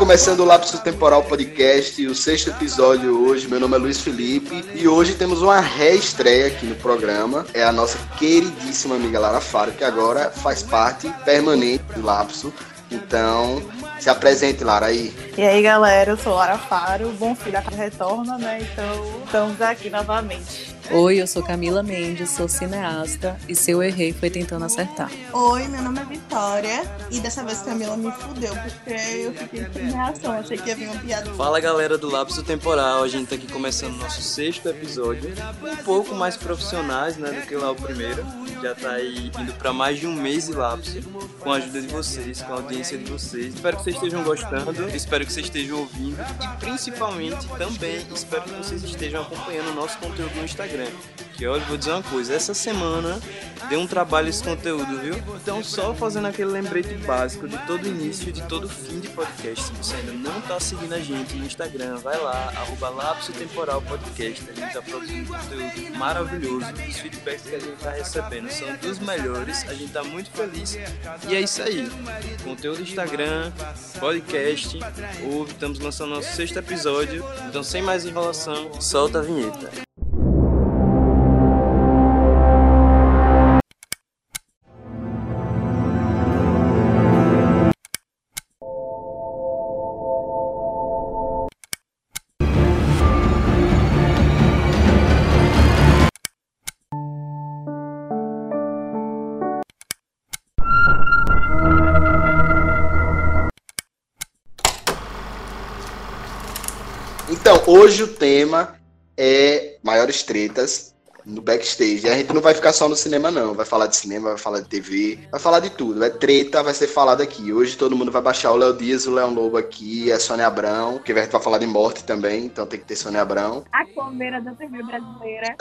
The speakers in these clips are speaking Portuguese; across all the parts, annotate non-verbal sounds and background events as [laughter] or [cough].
começando o Lapso Temporal Podcast, o sexto episódio hoje. Meu nome é Luiz Felipe e hoje temos uma reestreia aqui no programa. É a nossa queridíssima amiga Lara Faro, que agora faz parte permanente do Lapso. Então, se apresente, Lara, aí. E aí, galera, eu sou Lara Faro, bom filho da retorna, né? Então, estamos aqui novamente. Oi, eu sou Camila Mendes, sou cineasta e se eu errei foi tentando acertar. Oi, meu nome é Vitória e dessa vez Camila me fudeu porque eu fiquei sem reação, achei que ia vir uma piada. Fala galera do Lapso Temporal, a gente tá aqui começando nosso sexto episódio, um pouco mais profissionais né, do que lá o primeiro. Já tá aí indo para mais de um mês de lapso, com a ajuda de vocês, com a audiência de vocês. Espero que vocês estejam gostando, espero que vocês estejam ouvindo e principalmente também espero que vocês estejam acompanhando o nosso conteúdo no Instagram. Que olha, vou dizer uma coisa, essa semana deu um trabalho esse conteúdo, viu? Então só fazendo aquele lembrete básico de todo início e de todo fim de podcast. Se você ainda não tá seguindo a gente no Instagram, vai lá, arroba Lapso Temporal Podcast. A gente tá produzindo conteúdo maravilhoso. Os feedbacks que a gente tá recebendo são dos melhores. A gente tá muito feliz. E é isso aí. Conteúdo Instagram, podcast, ouve, estamos lançando nosso sexto episódio. Então sem mais enrolação, solta a vinheta. Hoje o tema é maiores tretas no backstage. E a gente não vai ficar só no cinema, não. Vai falar de cinema, vai falar de TV, vai falar de tudo. É treta, vai ser falado aqui. Hoje todo mundo vai baixar o Léo Dias, o Leão Lobo aqui, a Sônia Abrão, que a gente vai falar de morte também, então tem que ter Sônia Abrão. A comeira da TV brasileira.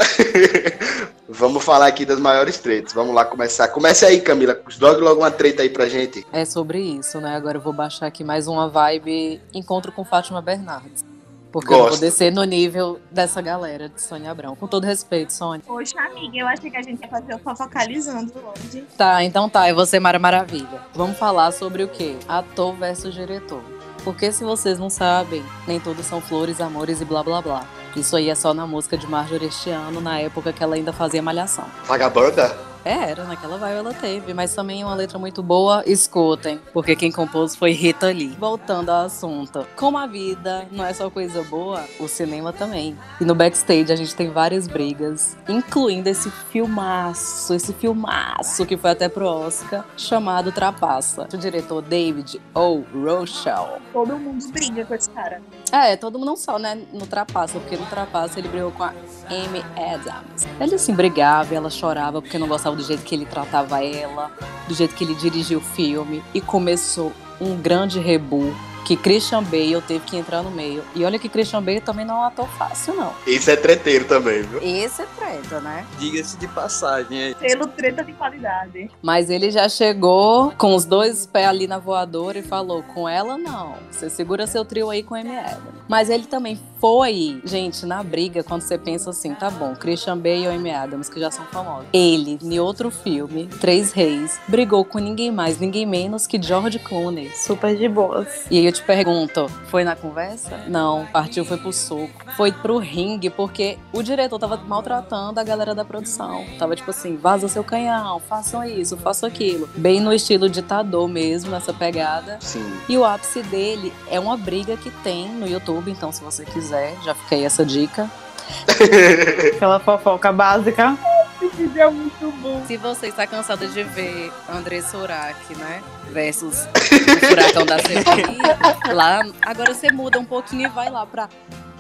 [laughs] Vamos falar aqui das maiores tretas. Vamos lá começar. Comece aí, Camila. Jogue logo uma treta aí pra gente. É sobre isso, né? Agora eu vou baixar aqui mais uma vibe Encontro com Fátima Bernardes. Porque eu vou Gosto. descer no nível dessa galera de Sônia Abrão. Com todo respeito, Sônia. Poxa, amiga, eu achei que a gente ia fazer o fofocalizando hoje. Tá, então tá, vou ser Mara Maravilha. Vamos falar sobre o quê? Ator versus diretor. Porque se vocês não sabem, nem tudo são flores, amores e blá blá blá. Isso aí é só na música de Marjorie este ano, na época que ela ainda fazia malhação. Vagabanda? É, era, naquela vibe ela teve, mas também uma letra muito boa, escutem, porque quem compôs foi Rita Lee. Voltando ao assunto, como a vida não é só coisa boa, o cinema também. E no backstage a gente tem várias brigas, incluindo esse filmaço, esse filmaço que foi até pro Oscar, chamado Trapaça. O diretor David O. Rochelle. Todo mundo briga com esse cara. É, todo mundo não só, né, no Trapaça, porque no Trapaça ele brigou com a Amy Adams. Ele assim brigava, e ela chorava porque não gostava do jeito que ele tratava ela, do jeito que ele dirigia o filme e começou um grande rebu que Christian Bale teve que entrar no meio. E olha que Christian Bale também não é um ator fácil, não. Esse é treteiro também, viu? Esse é treta, né? Diga-se de passagem aí. Pelo treta de qualidade. Mas ele já chegou com os dois pés ali na voadora e falou: com ela não. Você segura seu trio aí com a Adams. Mas ele também foi, gente, na briga, quando você pensa assim, tá bom, Christian Bale e Amy Adams, que já são famosos. Ele, em outro filme, Três Reis, brigou com ninguém mais, ninguém menos que George Clooney. Super de boas. E aí eu te pergunto, foi na conversa? Não, partiu, foi pro soco. Foi pro ringue, porque o diretor tava maltratando a galera da produção. Tava tipo assim, vaza seu canhão, façam isso, façam aquilo. Bem no estilo ditador mesmo, essa pegada. Sim. E o ápice dele é uma briga que tem no YouTube, então se você quiser, já fica aí essa dica. [laughs] Aquela fofoca básica. Esse vídeo é muito bom. Se você está cansado de ver André Surak, né? Versus o furacão da CPI, lá, agora você muda um pouquinho e vai lá pra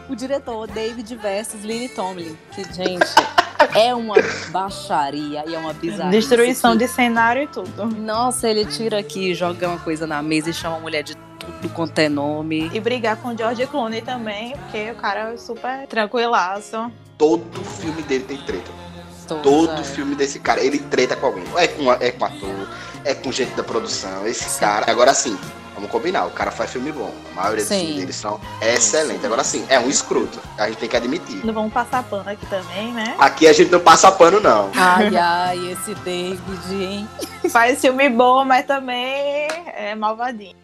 o diretor David versus Lily Tomlin. Que, gente, é uma baixaria e é uma bizarrice. Destruição de cenário e tudo. Nossa, ele tira aqui, joga uma coisa na mesa e chama a mulher de tudo quanto é nome. E brigar com o George Clooney também, porque o cara é super tranquilaço. Todo filme dele tem treta. Todos, Todo é. filme desse cara, ele treta com alguém. É com, é com ator, é com gente da produção. Esse cara. Agora sim, vamos combinar, o cara faz filme bom. A maioria dos Sim. filmes dele são excelentes. Agora sim, é um escroto. A gente tem que admitir. Não vamos passar pano aqui também, né? Aqui a gente não passa pano, não. Ai, ai, esse David, hein? Faz filme bom, mas também é malvadinho.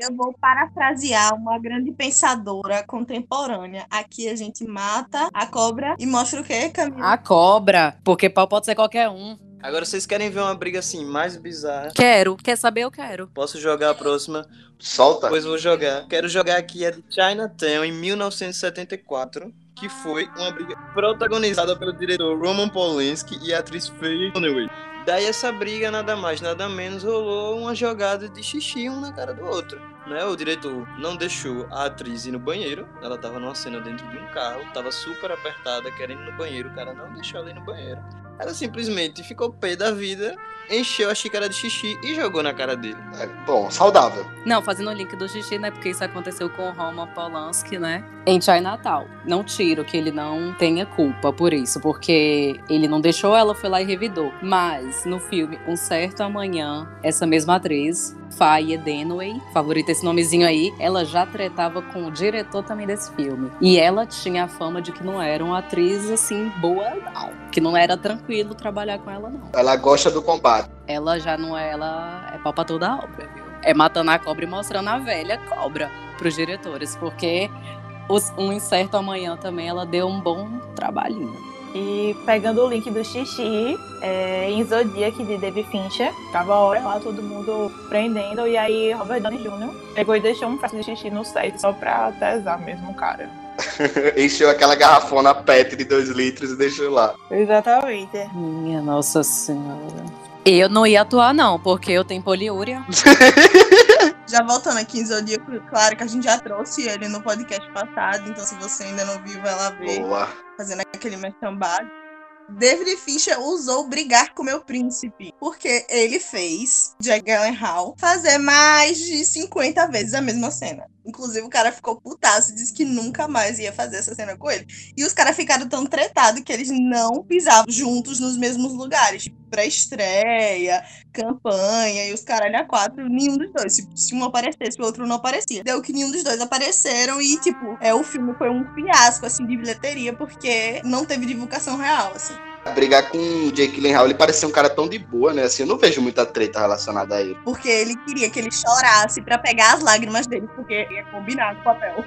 Eu vou parafrasear uma grande pensadora contemporânea. Aqui a gente mata a cobra e mostra o quê, Camila? A cobra, porque pau pode ser qualquer um. Agora vocês querem ver uma briga assim mais bizarra? Quero, quer saber? Eu quero. Posso jogar a próxima? Solta. Pois vou jogar. Quero jogar aqui a de Chinatown em 1974, que foi uma briga protagonizada pelo diretor Roman Polanski e a atriz Faye Dunaway. Daí essa briga nada mais, nada menos rolou uma jogada de xixi um na cara do outro. Né? O diretor não deixou a atriz ir no banheiro. Ela tava numa cena dentro de um carro, tava super apertada, querendo ir no banheiro. O cara não deixou ela ir no banheiro. Ela simplesmente ficou pé da vida, encheu a xícara de xixi e jogou na cara dele. É, bom, saudável. Não, fazendo o link do xixi, né? Porque isso aconteceu com o Roman Polanski, né? Em Chinatown. Não tiro que ele não tenha culpa por isso, porque ele não deixou ela, foi lá e revidou. Mas no filme Um Certo Amanhã, essa mesma atriz, Faye Denway, favorita esse nomezinho aí, ela já tretava com o diretor também desse filme. E ela tinha a fama de que não era uma atriz assim boa, não. Que não era tranquilo trabalhar com ela, não. Ela gosta do combate. Ela já não é, ela é pau pra toda a obra, viu? É matando a cobra e mostrando a velha cobra pros diretores, porque os, um incerto amanhã também ela deu um bom trabalhinho. E pegando o link do xixi, é, em Zodiac de David Fincher, tava a hora lá todo mundo prendendo, e aí Robert Downey Jr. pegou e deixou um frasco de xixi no set só pra tesar mesmo o cara. [laughs] Encheu aquela garrafona PET de 2 litros e deixou lá. Exatamente. Minha nossa senhora. Eu não ia atuar, não, porque eu tenho poliúria. [laughs] Já voltando aqui em Zodíaco, claro que a gente já trouxe ele no podcast passado, então se você ainda não viu, vai lá ver, Boa. fazendo aquele merchandising. David Fincher usou Brigar com Meu Príncipe, porque ele fez Jack Gyllenhaal fazer mais de 50 vezes a mesma cena. Inclusive, o cara ficou putaço e disse que nunca mais ia fazer essa cena com ele. E os caras ficaram tão tretados que eles não pisavam juntos nos mesmos lugares. Tipo, pré-estreia, campanha e os caralho a quatro, nenhum dos dois. Se, se um aparecesse, o outro não aparecia. Deu que nenhum dos dois apareceram e, tipo, é, o filme foi um fiasco, assim, de bilheteria, porque não teve divulgação real, assim. Brigar com o Jake Gyllenhaal, ele parecia um cara tão de boa, né? Assim, eu não vejo muita treta relacionada a ele. Porque ele queria que ele chorasse pra pegar as lágrimas dele, porque ia combinar com o papel.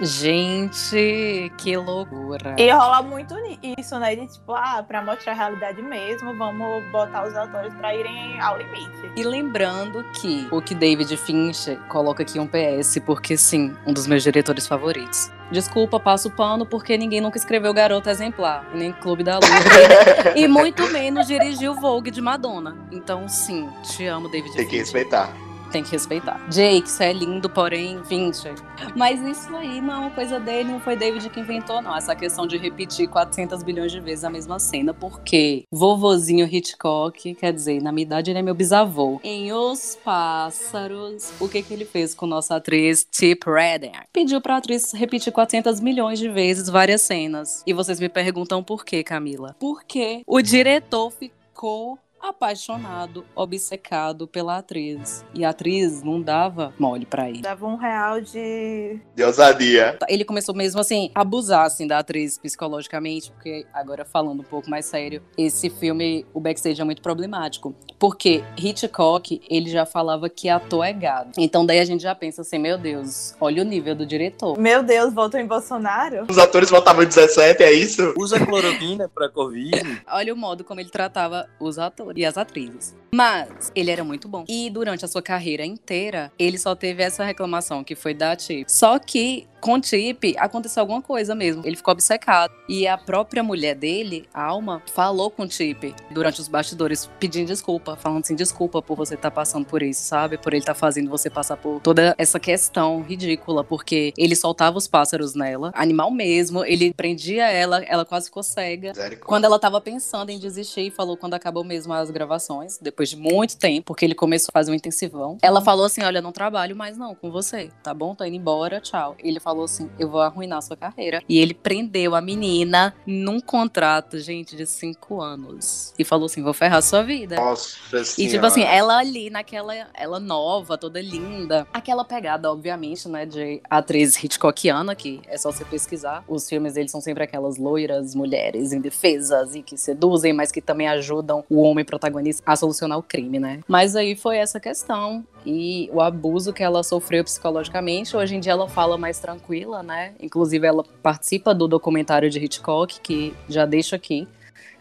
Gente, que loucura. E rola muito isso, né? De tipo, ah, pra mostrar a realidade mesmo, vamos botar os atores pra irem ao limite. E lembrando que o que David Fincher coloca aqui um PS, porque sim, um dos meus diretores favoritos. Desculpa, passo o pano porque ninguém nunca escreveu Garota Exemplar, nem Clube da Lua. [laughs] e muito menos dirigiu Vogue de Madonna. Então, sim, te amo, David Tem que respeitar. Tem que respeitar. Jake, você é lindo, porém, Fincher. Mas isso aí não é uma coisa dele, não foi David que inventou, não. Essa questão de repetir 400 bilhões de vezes a mesma cena, porque vovozinho Hitchcock, quer dizer, na minha idade ele é meu bisavô. Em Os Pássaros, o que que ele fez com nossa atriz Tip Redder? Pediu pra atriz repetir 400 milhões de vezes várias cenas. E vocês me perguntam por quê, Camila? Porque o diretor ficou apaixonado, obcecado pela atriz. E a atriz não dava mole pra ele. Dava um real de. De ousadia. Ele começou mesmo assim, a abusar assim, da atriz psicologicamente, porque agora falando um pouco mais sério, esse filme, o backstage é muito problemático. Porque Hitchcock, ele já falava que ator é gado. Então daí a gente já pensa assim, meu Deus, olha o nível do diretor. Meu Deus, votou em Bolsonaro? Os atores votavam em 17, é isso? Usa cloroquina pra Covid. [laughs] Olha o modo como ele tratava os atores e as atrizes. Mas ele era muito bom. E durante a sua carreira inteira, ele só teve essa reclamação que foi da Tip. Só que com o Tip aconteceu alguma coisa mesmo. Ele ficou obcecado. E a própria mulher dele, a Alma, falou com o Tip durante os bastidores, pedindo desculpa, falando assim: desculpa por você estar passando por isso, sabe? Por ele estar fazendo você passar por toda essa questão ridícula, porque ele soltava os pássaros nela, animal mesmo, ele prendia ela, ela quase ficou cega. Quando ela tava pensando em desistir falou quando acabou mesmo as gravações, depois de muito tempo, porque ele começou a fazer um intensivão. Ela falou assim: Olha, não trabalho mais não com você, tá bom? Tô indo embora, tchau. Ele falou assim: Eu vou arruinar sua carreira. E ele prendeu a menina num contrato, gente, de cinco anos. E falou assim: Vou ferrar sua vida. Nossa E senhora. tipo assim, ela ali naquela. Ela nova, toda linda. Aquela pegada, obviamente, né, de atriz Hitchcockiana, que é só você pesquisar. Os filmes deles são sempre aquelas loiras mulheres indefesas e que seduzem, mas que também ajudam o homem protagonista a solucionar o crime, né? Mas aí foi essa questão e o abuso que ela sofreu psicologicamente. Hoje em dia ela fala mais tranquila, né? Inclusive ela participa do documentário de Hitchcock, que já deixo aqui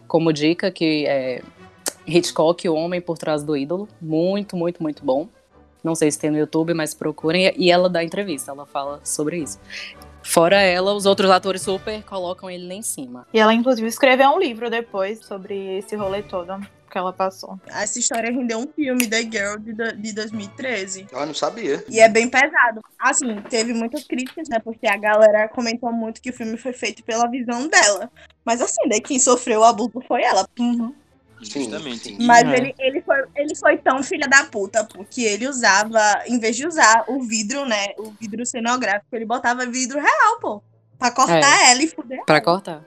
como dica que é Hitchcock, o homem por trás do ídolo, muito, muito, muito bom. Não sei se tem no YouTube, mas procurem. E ela dá entrevista, ela fala sobre isso. Fora ela, os outros atores super colocam ele lá em cima. E ela, inclusive, escreveu um livro depois sobre esse rolê todo que ela passou. Essa história rendeu um filme, The Girl, de, de 2013. Eu não sabia. E é bem pesado. Assim, teve muitas críticas, né? Porque a galera comentou muito que o filme foi feito pela visão dela. Mas assim, daí quem sofreu o abuso foi ela. Sim, Justamente. sim. Mas É. ele, ele, foi, ele foi tão filha da puta, porque ele usava, em vez de usar o vidro, né? O vidro cenográfico, ele botava vidro real, pô. Pra cortar ela e fuder. Pra cortar.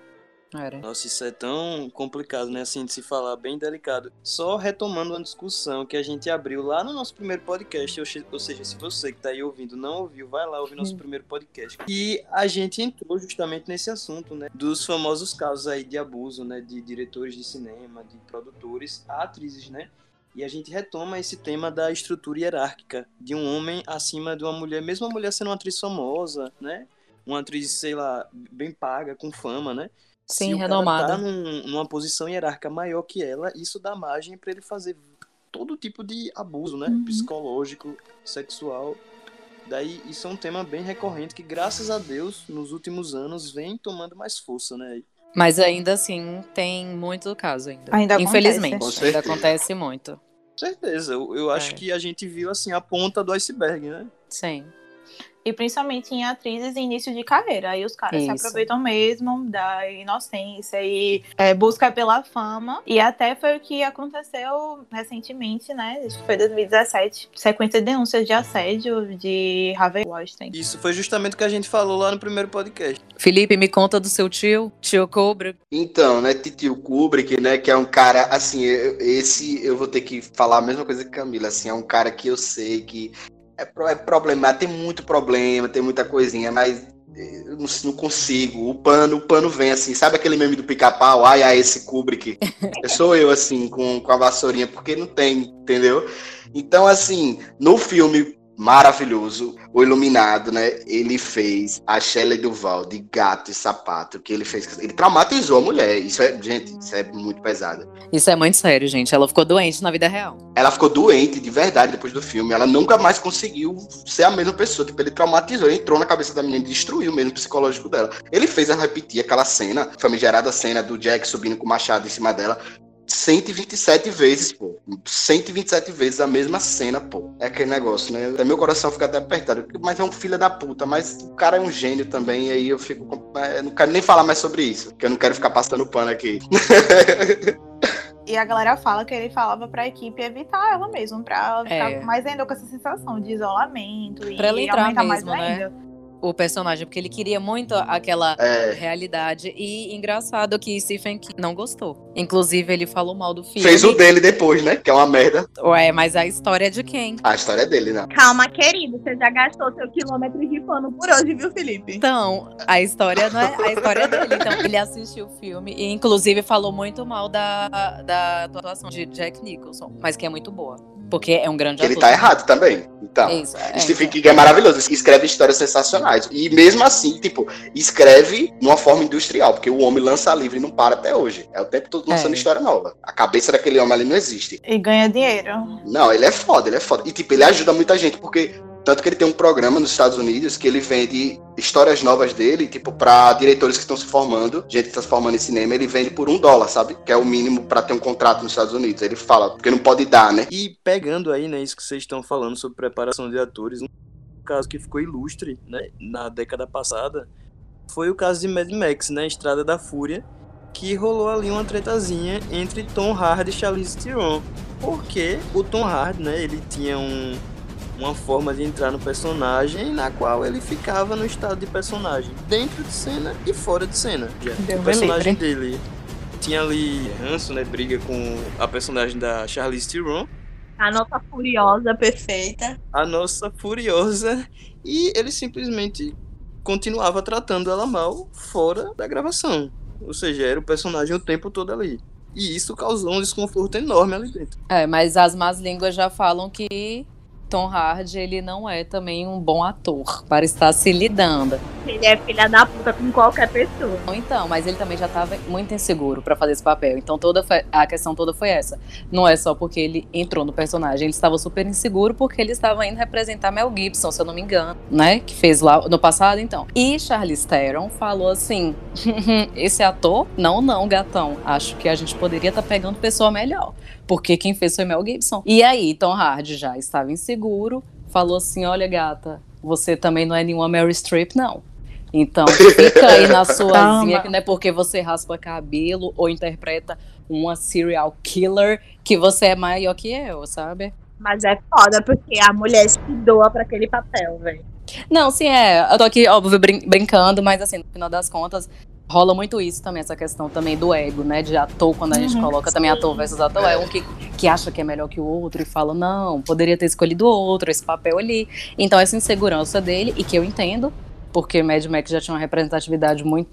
Era. Nossa, isso é tão complicado, né? Assim, de se falar, bem delicado. Só retomando uma discussão que a gente abriu lá no nosso primeiro podcast, ou, seja, se você que tá aí ouvindo não ouviu, vai lá ouvir nosso primeiro podcast. E a gente entrou justamente nesse assunto, né? Dos famosos casos aí de abuso, né? De diretores de cinema, de produtores, atrizes, né? E a gente retoma esse tema da estrutura hierárquica de um homem acima de uma mulher, mesmo a mulher sendo uma atriz famosa, né? Uma atriz, sei lá, bem paga, com fama, né? Sim, Se o cara renomada. tá num- numa posição hierárquica maior que ela, isso dá margem para ele fazer todo tipo de abuso, né? Uhum. Psicológico, sexual. Daí isso é um tema bem recorrente que, graças a Deus, nos últimos anos vem tomando mais força, né? Mas ainda assim, tem muito caso ainda. Ainda acontece. Infelizmente, Com ainda acontece muito. Com certeza, eu, eu acho É. que a gente viu assim a ponta do iceberg, né? Sim. E principalmente em atrizes em início de carreira. Aí os caras se Isso. aproveitam mesmo da inocência e é, busca pela fama. E até foi o que aconteceu recentemente, né? Acho que foi 2017. Sequência de denúncias de assédio de Harvey Weinstein. Isso foi justamente o que a gente falou lá no primeiro podcast. Felipe, me conta do seu tio, tio Cobra. Então, né, Titio Kubrick, né, que é um cara, assim, eu- esse eu vou ter que falar a mesma coisa que Camila, assim, é um cara que eu sei que é, é problema, tem muito problema, tem muita coisinha, mas eh, eu não, não consigo, o pano, o pano vem assim, sabe aquele meme do pica-pau? Ai, ai, esse Kubrick. [laughs] Eu sou eu, assim, com, com a vassourinha, porque não tem, entendeu? Então, assim, no filme maravilhoso, O Iluminado, né? Ele fez a Shelley Duval de Gato e Sapato, que ele fez. Ele traumatizou a mulher. Isso é, gente, isso é muito pesado. Isso é muito sério, gente. Ela ficou doente na vida real. Ela ficou doente de verdade depois do filme. Ela nunca mais conseguiu ser a mesma pessoa. Tipo, ele traumatizou, ele entrou na cabeça da menina e destruiu mesmo o psicológico dela. Ele fez ela repetir aquela cena, famigerada cena do Jack subindo com o machado em cima dela. 127 vezes, pô. 127 vezes a mesma cena, pô. É aquele negócio, né? Até meu coração fica até apertado. Mas é um filho da puta. Mas o cara é um gênio também. E aí eu fico. é, eu não quero nem falar mais sobre isso. Porque eu não quero ficar passando pano aqui. [laughs] E a galera fala que ele falava pra equipe evitar ela mesmo, pra ela ficar É. mais ainda com essa sensação de isolamento e Pra ela entrar aumentar mesmo, mais né? ainda. O personagem, porque ele queria muito aquela É. realidade. E engraçado que Stephen King não gostou. Inclusive, ele falou mal do filme. Fez o dele depois, né? Que é uma merda. Ué, mas a história é de quem? A história é dele, né? Calma, querido. Você já gastou seu quilômetro de pano por hoje, viu, Felipe? Então, a história não é a história é dele. Então, ele assistiu o filme e, inclusive, falou muito mal da, da atuação de Jack Nicholson, mas que é muito boa. Porque é um grande Ele ator. tá errado também. Então. Isso, é, Stephen então. King é maravilhoso, escreve histórias sensacionais. E mesmo assim, tipo, escreve de uma forma industrial, porque o homem lança livro e não para até hoje. É o tempo todo lançando É. história nova. A cabeça daquele homem ali não existe. E ganha dinheiro. Não, ele é foda, ele é foda. E tipo, ele ajuda muita gente, porque tanto que ele tem um programa nos Estados Unidos que ele vende histórias novas dele, tipo, pra diretores que estão se formando, gente que tá se formando em cinema, ele vende por um dólar, sabe? Que é o mínimo pra ter um contrato nos Estados Unidos. Ele fala, porque não pode dar, né? E pegando aí, né, isso que vocês estão falando sobre preparação de atores, um caso que ficou ilustre, né, na década passada, foi o caso de Mad Max, né, Estrada da Fúria, que rolou ali uma tretazinha entre Tom Hardy e Charlize Theron, porque o Tom Hardy, né, ele tinha um, uma forma de entrar no personagem na qual ele ficava no estado de personagem, dentro de cena e fora de cena. Deus o personagem livre. dele tinha ali ranço, né, briga com a personagem da Charlize Theron, A nossa furiosa perfeita. a nossa furiosa e ele simplesmente continuava tratando ela mal fora da gravação. Ou seja, era o personagem o tempo todo ali. E isso causou um desconforto enorme ali dentro. É, mas as más línguas já falam que Tom Hardy, ele não é também um bom ator para estar se lidando. Ele é filha da puta com qualquer pessoa. Então, mas ele também já estava muito inseguro para fazer esse papel. Então toda a questão toda foi essa. Não é só porque ele entrou no personagem, ele estava super inseguro porque ele estava indo representar Mel Gibson, se eu não me engano, né? Que fez lá no passado, então. E Charlize Theron falou assim: [laughs] esse ator, não, não, gatão. Acho que a gente poderia estar pegando pessoa melhor, porque quem fez foi Mel Gibson. E aí, Tom Hardy já estava inseguro, falou assim: olha, gata, você também não é nenhuma Mary Streep, não. Então, fica aí na [laughs] suazinha, Calma. que não é porque você raspa cabelo ou interpreta uma serial killer que você é maior que eu, sabe? Mas é foda, porque a mulher se doa pra aquele papel, velho. Não, sim, é. Eu tô aqui, óbvio, brin- brincando, mas assim, no final das contas, rola muito isso também, essa questão também do ego, né? De ator, quando a gente Uhum, coloca também ator versus ator, é um que, que acha que é melhor que o outro e fala, não, poderia ter escolhido outro, esse papel ali. Então, essa insegurança dele, e que eu entendo, porque Mad Max já tinha uma representatividade muito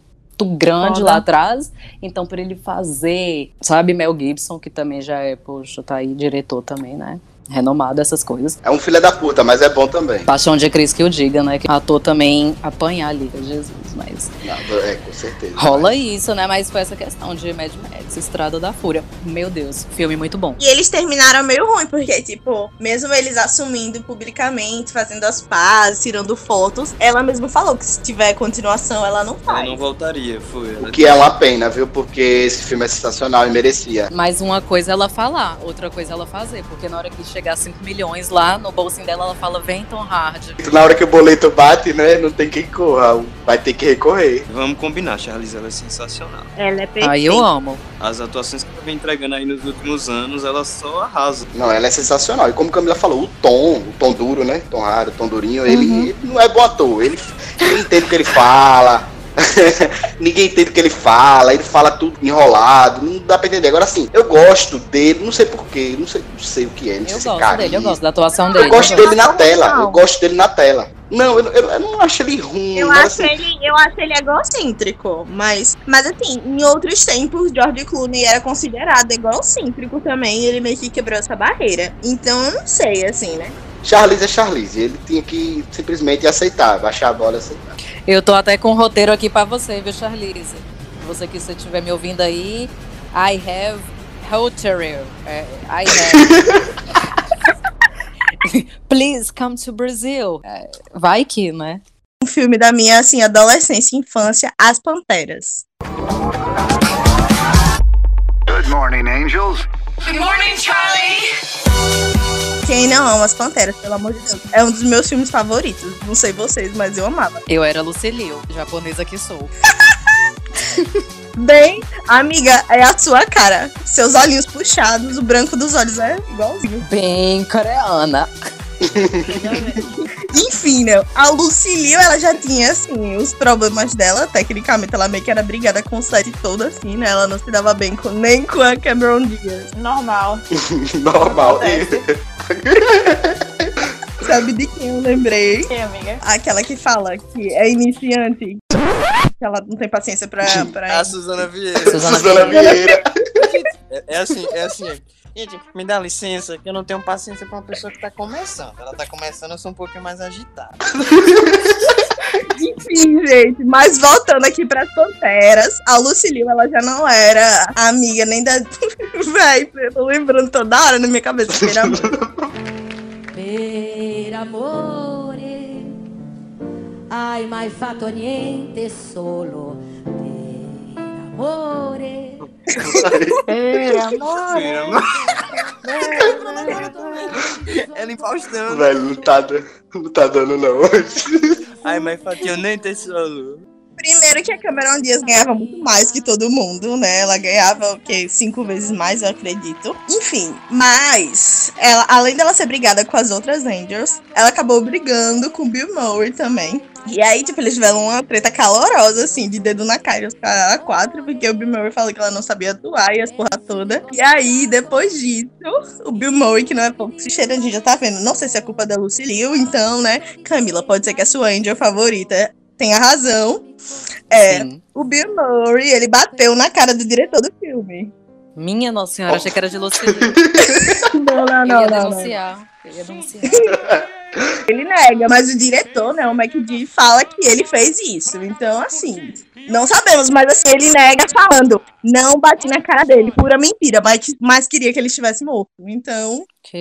grande Foda. lá atrás, então por ele fazer, sabe, Mel Gibson, que também já é, poxa, tá aí diretor também, né? Renomado, essas coisas. É um filho da puta, mas é bom também. Paixão de Cris que eu diga, né? Que ator também apanhar ali, Jesus, mas Não, é, com certeza. rola isso, né? Mas foi essa questão de Mad Max, Estrada da Fúria. Meu Deus, filme muito bom. E eles terminaram meio ruim, porque, tipo, mesmo eles assumindo publicamente, fazendo as pazes, tirando fotos, ela mesma falou que se tiver continuação, ela não Ela faz. não voltaria, foi. O que é uma pena, viu? Porque esse filme é sensacional e merecia. Mas uma coisa é ela falar, outra coisa é ela fazer, porque na hora que chegar 5 milhões lá no bolsinho dela, ela fala: vem Tom Hardy. Na hora que o boleto bate, né? Não tem quem corra. Vai ter que recorrer. Vamos combinar, Charlize, ela é sensacional. Ela é perfeita. Aí eu amo. As atuações que ela vem entregando aí nos últimos anos, ela só arrasa. Não, ela é sensacional. E como Camila falou, o tom, o tom duro, né? Tom raro, o tom durinho, ele, Uhum. ele não é bom ator. Ele, ele entende o que ele fala. [laughs] Ninguém entende o que ele fala, ele fala tudo enrolado, não dá pra entender. Agora assim, eu gosto dele, não sei porquê, não sei, não sei o que é, não sei Eu se é gosto dele, eu gosto da atuação dele. Eu gosto dele na tela, eu gosto dele na tela. Não, eu, eu- eu não acho ele ruim. Eu acho, assim, ele, eu acho ele egocêntrico. Egocêntrico, mas, mas assim, em outros tempos, George Clooney era considerado egocêntrico também, e ele meio que quebrou essa barreira. Então eu não sei, assim, né? Charlize é Charlize, ele tinha que simplesmente aceitar, baixar a bola e aceitar. Eu tô até com um roteiro aqui pra você, viu, Charlize? Você que você estiver me ouvindo aí, I have roteiro. É, I have. [laughs] Please come to Brazil. É, vai que, né? Um filme da minha, assim, adolescência e infância, As Panteras. Good morning, angels. Quem não ama As Panteras, pelo amor de Deus? É um dos meus filmes favoritos. Não sei vocês, mas eu amava. Eu era Lucilio, japonesa que sou. [laughs] Bem, amiga, é a sua cara. Seus olhinhos puxados, o branco dos olhos é igualzinho. Bem coreana. [laughs] Enfim, né? A Lucilio, ela já tinha, assim, os problemas dela. Tecnicamente, ela meio que era brigada com o set todo, assim, né? Ela não se dava bem com, nem com a Cameron Diaz. Normal. [laughs] Normal. [laughs] Sabe de quem eu lembrei? Sim, amiga. Aquela que fala que é iniciante. Que ela não tem paciência pra. É pra... a Suzana Vieira. Suzana Suzana Vieira. É, é assim, é assim. Gente, me dá licença que eu não tenho paciência pra uma pessoa que tá começando. Ela tá começando, eu sou um pouquinho mais agitado. [laughs] Enfim, gente. Mas voltando aqui pras Panteras, a Lucilio, ela já não era amiga nem da. [laughs] Véi, eu tô lembrando toda hora na minha cabeça. que era amor. Per amore, hai mai fatto niente solo per amore? Ei, amor. Ela empaustando. Velho, não tá, não tá dando não. Ai, mas Fatinho nem tem solo. Primeiro que a Cameron Diaz ganhava muito mais que todo mundo, né? Ela ganhava o quê? Cinco vezes mais, eu acredito. Enfim, mas ela, além dela ser brigada com as outras Angels, ela acabou brigando com o Bill Murray também. E aí, tipo, eles tiveram uma treta calorosa, assim, de dedo na cara, os caras a quatro, porque o Bill Murray falou que ela não sabia atuar e as porra toda. E aí, depois disso, o Bill Murray, que não é pouco se cheira, a gente já tá vendo. Não sei se é culpa da Lucy Liu, então, né? Camila, pode ser que a sua Angel favorita tenha razão. É, Sim. o Bill Murray, ele bateu na cara do diretor do filme. Minha nossa senhora, achei que era de Lucille. [laughs] Não, não, Eu não, ia não, não. denunciar. Eu ia denunciar. [laughs] Ele nega, mas o diretor, né, o McD, fala que ele fez isso. Então, assim, não sabemos, mas assim, ele nega falando. Não bati na cara dele, pura mentira, mas, mas queria que ele estivesse morto. Então, Que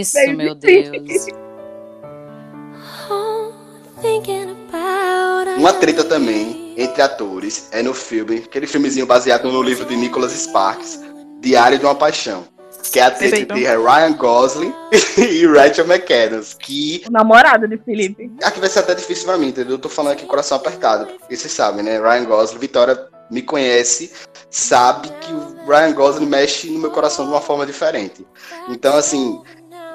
isso, Baby. meu Deus. Uma treta também entre atores é no filme, aquele filmezinho baseado no livro de Nicholas Sparks, Diário de uma Paixão. Que é a treta Perfeito. entre Ryan Gosling [laughs] e Rachel McAdams. Que o namorado de Felipe. aqui vai ser até difícil pra mim, entendeu? Eu tô falando aqui coração apertado. Porque vocês sabem, né? Ryan Gosling, Vitória me conhece, sabe que o Ryan Gosling mexe no meu coração de uma forma diferente. Então, assim,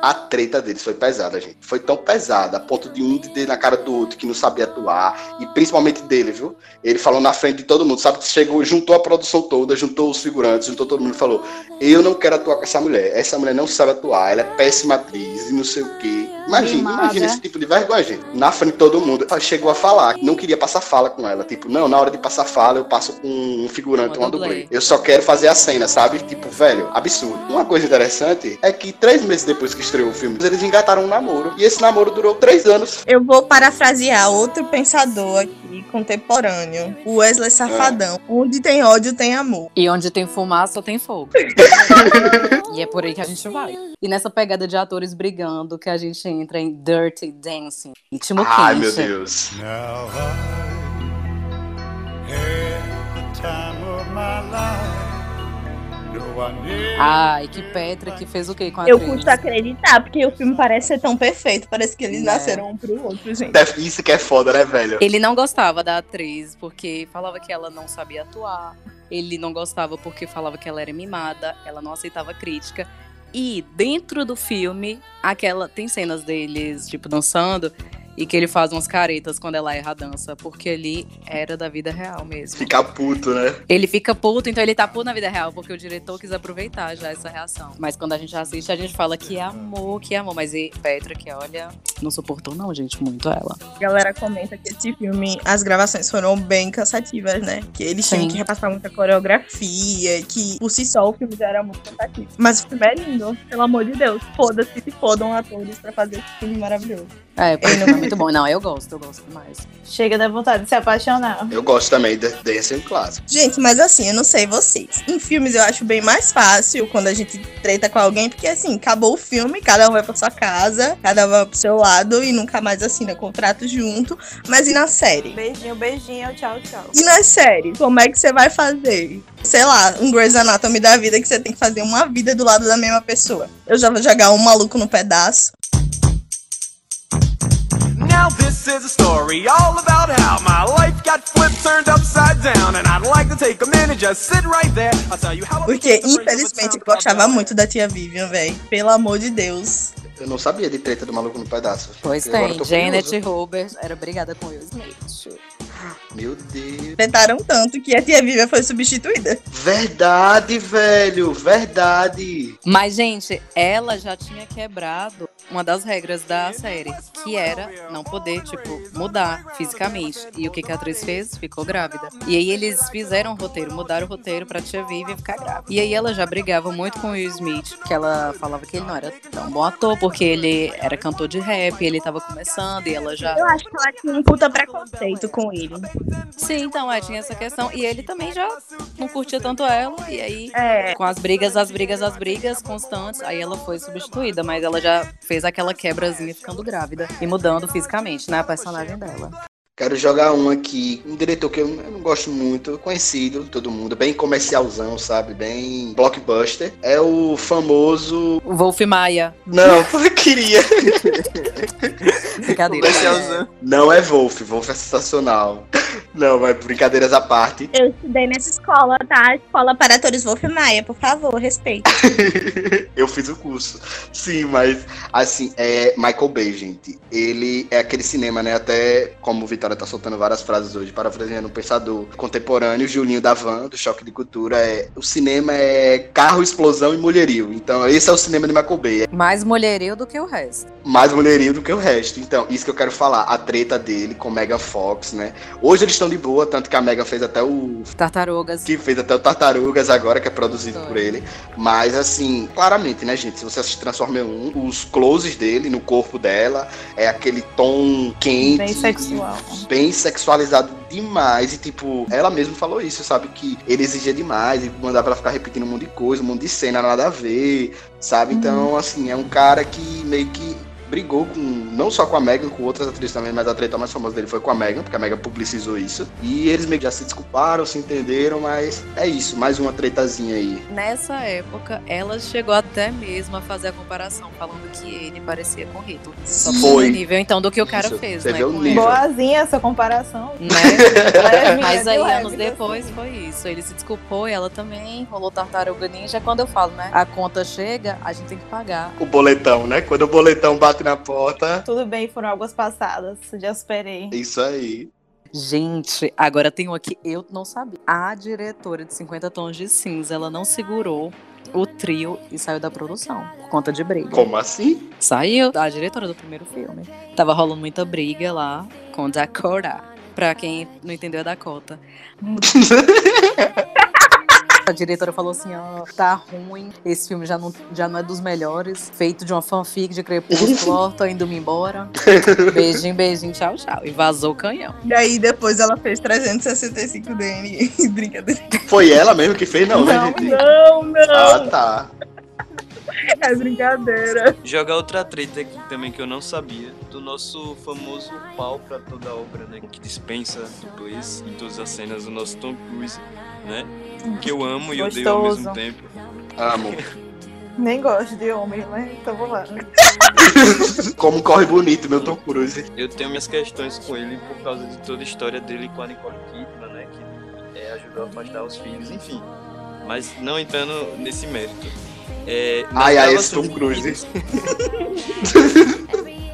a treta deles foi pesada, gente. Foi tão pesada, a ponto de um de na cara do outro que não sabia atuar, e principalmente dele, viu? Ele falou na frente de todo mundo, sabe? Chegou, juntou a produção toda, juntou os figurantes, juntou todo mundo e falou: Eu não quero atuar com essa mulher. Essa mulher não sabe atuar, ela é péssima atriz e não sei o quê. Imagina, Mimada. imagina esse tipo de vergonha, gente. Na frente de todo mundo. Chegou a falar, não queria passar fala com ela. Tipo, não, na hora de passar fala, eu passo com um figurante, Uma dublê. Eu só quero fazer a cena, sabe? Tipo, velho, absurdo. Uma coisa interessante é que três meses depois que estreou o filme, eles engataram um namoro. E esse namoro durou três anos. Eu vou parafrasear outro pensador aqui, contemporâneo. O Wesley Safadão. Onde tem ódio, tem amor. E onde tem fumaça, tem fogo. [laughs] e é por aí que a gente vai. E nessa pegada de atores brigando, que a gente entra em Dirty Dancing. Ritmo Ai, quente. meu Deus. Now I had the time of my life. Ai, que Petra que fez o quê com a Eu atriz? custo acreditar, porque o filme parece ser tão perfeito. Parece que eles É. nasceram um pro outro, gente. Isso que é foda, né, velho? Ele não gostava da atriz porque falava que ela não sabia atuar. Ele não gostava porque falava que ela era mimada, ela não aceitava crítica. E dentro do filme, aquela tem cenas deles tipo dançando e que ele faz umas caretas quando ela erra a dança, porque ali era da vida real mesmo. Ficar puto, né? Ele fica puto, então ele tá puto na vida real, porque o diretor quis aproveitar já essa reação. Mas quando a gente assiste, a gente fala que é amor, que é amor. Mas e Petra, que olha, não suportou não, gente, muito ela. A galera comenta que esse filme, as gravações foram bem cansativas, né? Que eles tinham que repassar muita coreografia, que por si só o filme já era muito cansativo. Mas o filme é lindo, pelo amor de Deus. Foda-se se fodam atores pra fazer esse filme maravilhoso. É, porque não é muito bom. Não, eu gosto, eu gosto demais. Chega da vontade de se apaixonar. Eu gosto também de Dance um clássico. Gente, mas assim, eu não sei vocês. Em filmes eu acho bem mais fácil quando a gente treta com alguém, porque assim, acabou o filme, cada um vai pra sua casa, cada um vai pro seu lado e nunca mais assina contrato junto. Mas e na série? Beijinho, beijinho, tchau, tchau. E na série, como é que você vai fazer? Sei lá, um Grey's Anatomy da vida que você tem que fazer uma vida do lado da mesma pessoa. Eu já vou jogar um maluco no pedaço. Now this is a story all about how my life got flipped, turned upside down, and I'd like to take a minute, just sit right there. I'll tell you how. Porque, infelizmente, eu gostava muito da tia Vivian, velho. Pelo amor de Deus. Eu não sabia de treta do maluco no pedaço. Pois tem, Janet. Robert era brigada com Will Smith. Meu Deus. Tentaram tanto que a tia Vivian foi substituída. Verdade, velho. Verdade. Mas, gente, ela já tinha quebrado uma das regras da série, que era não poder, tipo, mudar fisicamente. E o que, que a atriz fez? Ficou grávida. E aí eles fizeram o roteiro, mudaram o roteiro pra tia Vivian ficar grávida. E aí ela já brigava muito com o Will Smith, que ela falava que ele não era tão bom ator, porque ele era cantor de rap, ele tava começando, e ela já Eu acho que ela tinha um puta preconceito com ele. Sim, então, é, tinha essa questão. E ele também já não curtia tanto ela. E aí, É. com as brigas, as brigas, as brigas constantes, aí ela foi substituída. Mas ela já fez aquela quebrazinha ficando grávida e mudando fisicamente, né? A personagem dela. Quero jogar um aqui, um diretor que eu não gosto muito, conhecido, todo mundo, bem comercialzão, sabe? Bem blockbuster. É o famoso. O Wolf Maia. Não, [laughs] eu queria. [laughs] Brincadeira. Comercialzão. Não é Wolf, Wolf é sensacional. Não, mas brincadeiras à parte. Eu estudei nessa escola, tá? Escola para atores Wolf Maia, por favor, respeito. [laughs] eu fiz o curso. Sim, mas assim, é Michael Bay, gente. Ele é aquele cinema, né? Até como o Vitória Vitória tá soltando várias frases hoje, parafraseando um pensador contemporâneo, Julinho da Van, do Choque de Cultura, é o cinema é carro, explosão e mulherio. Então, esse é o cinema de Michael Bay. É Mais mulherio do que o resto. mais mulherio do que o resto. Então, isso que eu quero falar, a treta dele com Megan Fox, né? Hoje eles estão de boa, tanto que a Megan fez até o Tartarugas. que fez até o Tartarugas agora, que é produzido Foi. por ele. Mas, assim, claramente, né, gente? Se você assistir Transformer 1, os closes dele no corpo dela é aquele tom quente. Bem sexual. Bem sexualizado demais. E, tipo, ela mesma falou isso, sabe? Que ele exigia demais e mandava ela ficar repetindo um monte de coisa, um monte de cena, nada a ver, sabe? Então, assim, é um cara que meio que brigou com, não só com a Megan, com outras atrizes também, mas a treta mais famosa dele foi com a Megan, porque a Megan publicizou isso. E eles meio que já se desculparam, se entenderam, mas é isso, mais uma tretazinha aí. Nessa época, ela chegou até mesmo a fazer a comparação, falando que ele parecia com Hitler. Só Foi. nível, então, do que o cara Isso, fez, você né? vê o nível. Boazinha essa comparação. Né? [laughs] Mas aí, anos assim. depois, foi isso. Ele se desculpou, e ela também, rolou tartaruga ninja. Quando eu falo, né? A conta chega, a gente tem que pagar. O boletão, né? Quando o boletão bate na porta, Tudo bem, foram águas passadas. Já superei. isso aí. Gente, agora tem um aqui, eu não sabia. A diretora de 50 Tons de Cinza, ela não segurou o trio e saiu da produção por conta de briga. Como assim? Saiu a diretora do primeiro filme. Tava rolando muita briga lá com Dakota. Pra quem não entendeu, é Dakota. [laughs] A diretora falou assim, ó, tá ruim, esse filme já não, já não é dos melhores, feito de uma fanfic de Crepúsculo, ó, tô indo me embora. [laughs] Beijinho, beijinho, tchau, tchau. E vazou o canhão. E aí depois ela fez 365 DN. [laughs] Brincadeira. Foi ela mesmo que fez, não, né, Não, gente? Não, não. Ah, tá. É brincadeira. Jogar outra treta aqui também que eu não sabia, do nosso famoso pau pra toda obra, né? Que dispensa dublês em todas as cenas, o nosso Tom Cruise, né? Que eu amo e odeio ao mesmo tempo. Amo. [laughs] Nem gosto de homem, né? Então vou lá. [laughs] Como corre bonito, meu Tom Cruise. Eu tenho minhas questões com ele por causa de toda a história dele com a Nicole Kidman, né? Que é, ajudou a afastar os filhos, enfim. Mas não entrando nesse mérito. É, Ai, ai, esse Tom Cruise. [laughs]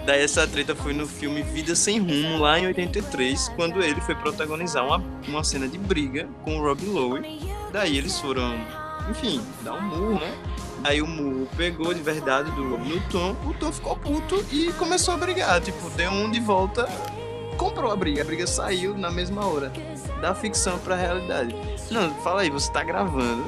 Daí essa treta foi no filme Vida Sem Rumo, lá em 83, quando ele foi protagonizar uma, uma cena de briga com o Rob Lowe. Daí eles foram, enfim, dar um murro, né? Aí o murro pegou de verdade do Rob no Tom, o Tom ficou puto e começou a brigar. Tipo, deu um de volta, comprou a briga. A briga saiu na mesma hora. Da ficção pra realidade. Não, fala aí, você tá gravando,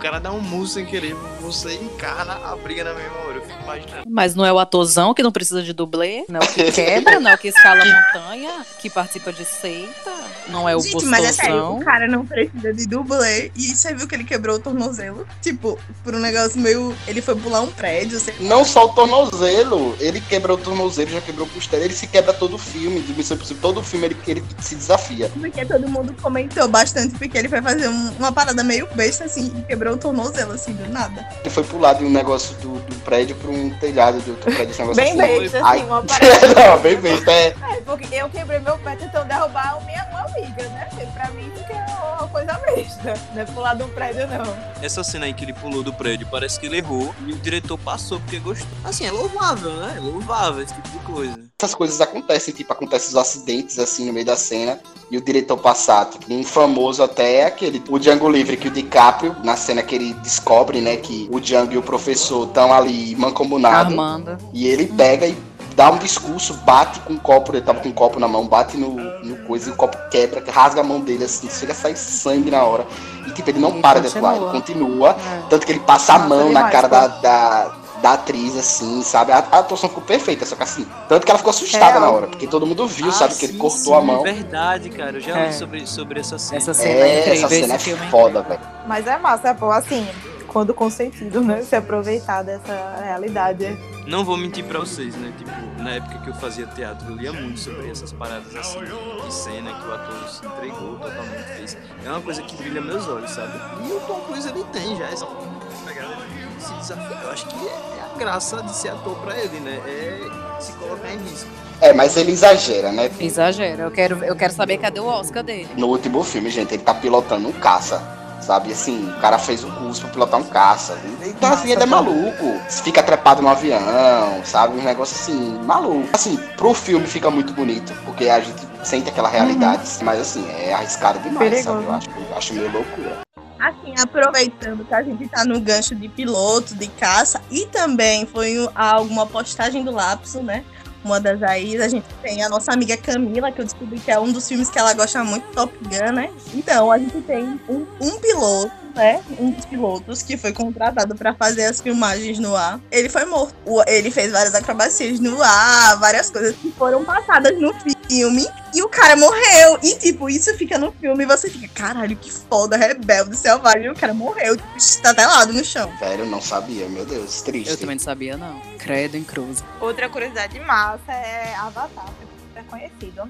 cara dá um murro sem querer, você encarna a briga na mesma hora. Imaginando. Mas não é o atorzão que não precisa de dublê, não é o que quebra, não é o que escala montanha, que participa de seita, não é o Gente, mas é sério, gostosão. o cara não precisa de dublê. E você viu que ele quebrou o tornozelo? Tipo, por um negócio meio. Ele foi pular um prédio, sei lá. Não só o tornozelo, ele quebrou o tornozelo, já quebrou o costela, ele se quebra todo o filme, de Missão Impossível, todo o filme ele, ele se desafia. Porque todo mundo comentou bastante, porque ele foi fazer um- uma parada meio besta, assim, e quebrou o tornozelo, assim, do nada. Ele foi pular de um negócio do, do prédio pra um telhado de outro prédio, esse negócio Bem assim. besta, assim, uma [laughs] parada. Não, bem besta, é. É, porque eu quebrei meu pé tentando derrubar a minha uma amiga, né? Porque pra mim isso que é uma coisa besta. Não é pular de um prédio, não. Essa cena aí que ele pulou do prédio, parece que ele errou e o diretor passou porque gostou. Assim, é louvável, né? É louvável esse tipo de coisa. Essas coisas acontecem, tipo, acontecem os acidentes assim no meio da cena e o diretor passar. Tipo, um famoso até é aquele, o Django Livre, que o DiCaprio, na cena que ele descobre, né, que o Django e o professor estão ali mancomunados. E ele pega e dá um discurso, bate com o copo, ele tava com um copo na mão, bate no, no coisa e o copo quebra, rasga a mão dele assim, chega a sair sangue na hora. E tipo, ele não E para de continua. atuar, ele continua. É. Tanto que ele passa a mão na cara da, da, da atriz, assim, sabe? A, a atuação ficou perfeita, só que assim. Tanto que ela ficou assustada Real. na hora, porque todo mundo viu, Ah, sabe? Que ele sim, cortou a sim, mão. verdade, cara. Eu já É. li sobre, sobre essa cena. Essa cena é, É, incrível, essa cena é é foda, velho. Mas é massa, pô, assim, quando consentido, né? Se aproveitar dessa realidade. Não vou mentir pra vocês, né? Tipo, na época que eu fazia teatro, eu lia muito sobre essas paradas assim, de cena que o ator se entregou totalmente, fez. É uma coisa que brilha meus olhos, sabe? E o Tom Cruise, ele tem já essa pegada de se desafiar. Eu acho que é, é a graça de ser ator pra ele, né? É se colocar em risco. É, mas ele exagera, né? Exagera. Eu quero, eu quero saber cadê o Oscar dele. No último filme, gente, ele tá pilotando um caça. Sabe, assim, o cara fez o curso pra pilotar um caça. Então, assim, ele é maluco. Fica trepado no avião, sabe? Um negócio assim, maluco. Assim, pro filme fica muito bonito, porque a gente sente aquela realidade, mas assim, é arriscado demais, Perigoso. sabe? Eu acho, eu acho meio loucura. Assim, aproveitando que a gente tá no gancho de piloto, de caça, e também foi um- alguma postagem do Lapso, né? Uma das aí, a gente tem a nossa amiga Camila, que eu descobri que é um dos filmes que ela gosta muito, Top Gun, né? Então, a gente tem um, um piloto, né? Um dos pilotos que foi contratado pra fazer as filmagens no ar. Ele foi morto. Ele fez várias acrobacias no ar, várias coisas que foram passadas no filme. E o cara morreu. E, tipo, isso fica no filme e você fica, caralho, que foda, rebelde, selvagem. E o cara morreu, tipo, está telado no chão. Velho, eu não sabia, meu Deus, triste. Eu também não sabia, não. Credo em cruz. Outra curiosidade massa é Avatar, que é conhecido.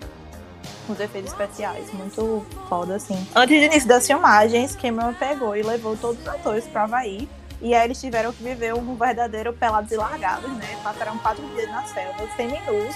Os efeitos especiais, muito foda, assim. Antes do início das filmagens, Cameron pegou e levou todos os atores pra Havaí. E aí eles tiveram que viver um verdadeiro pelados e largados, né? Passaram quatro dias na selva, semi-nus.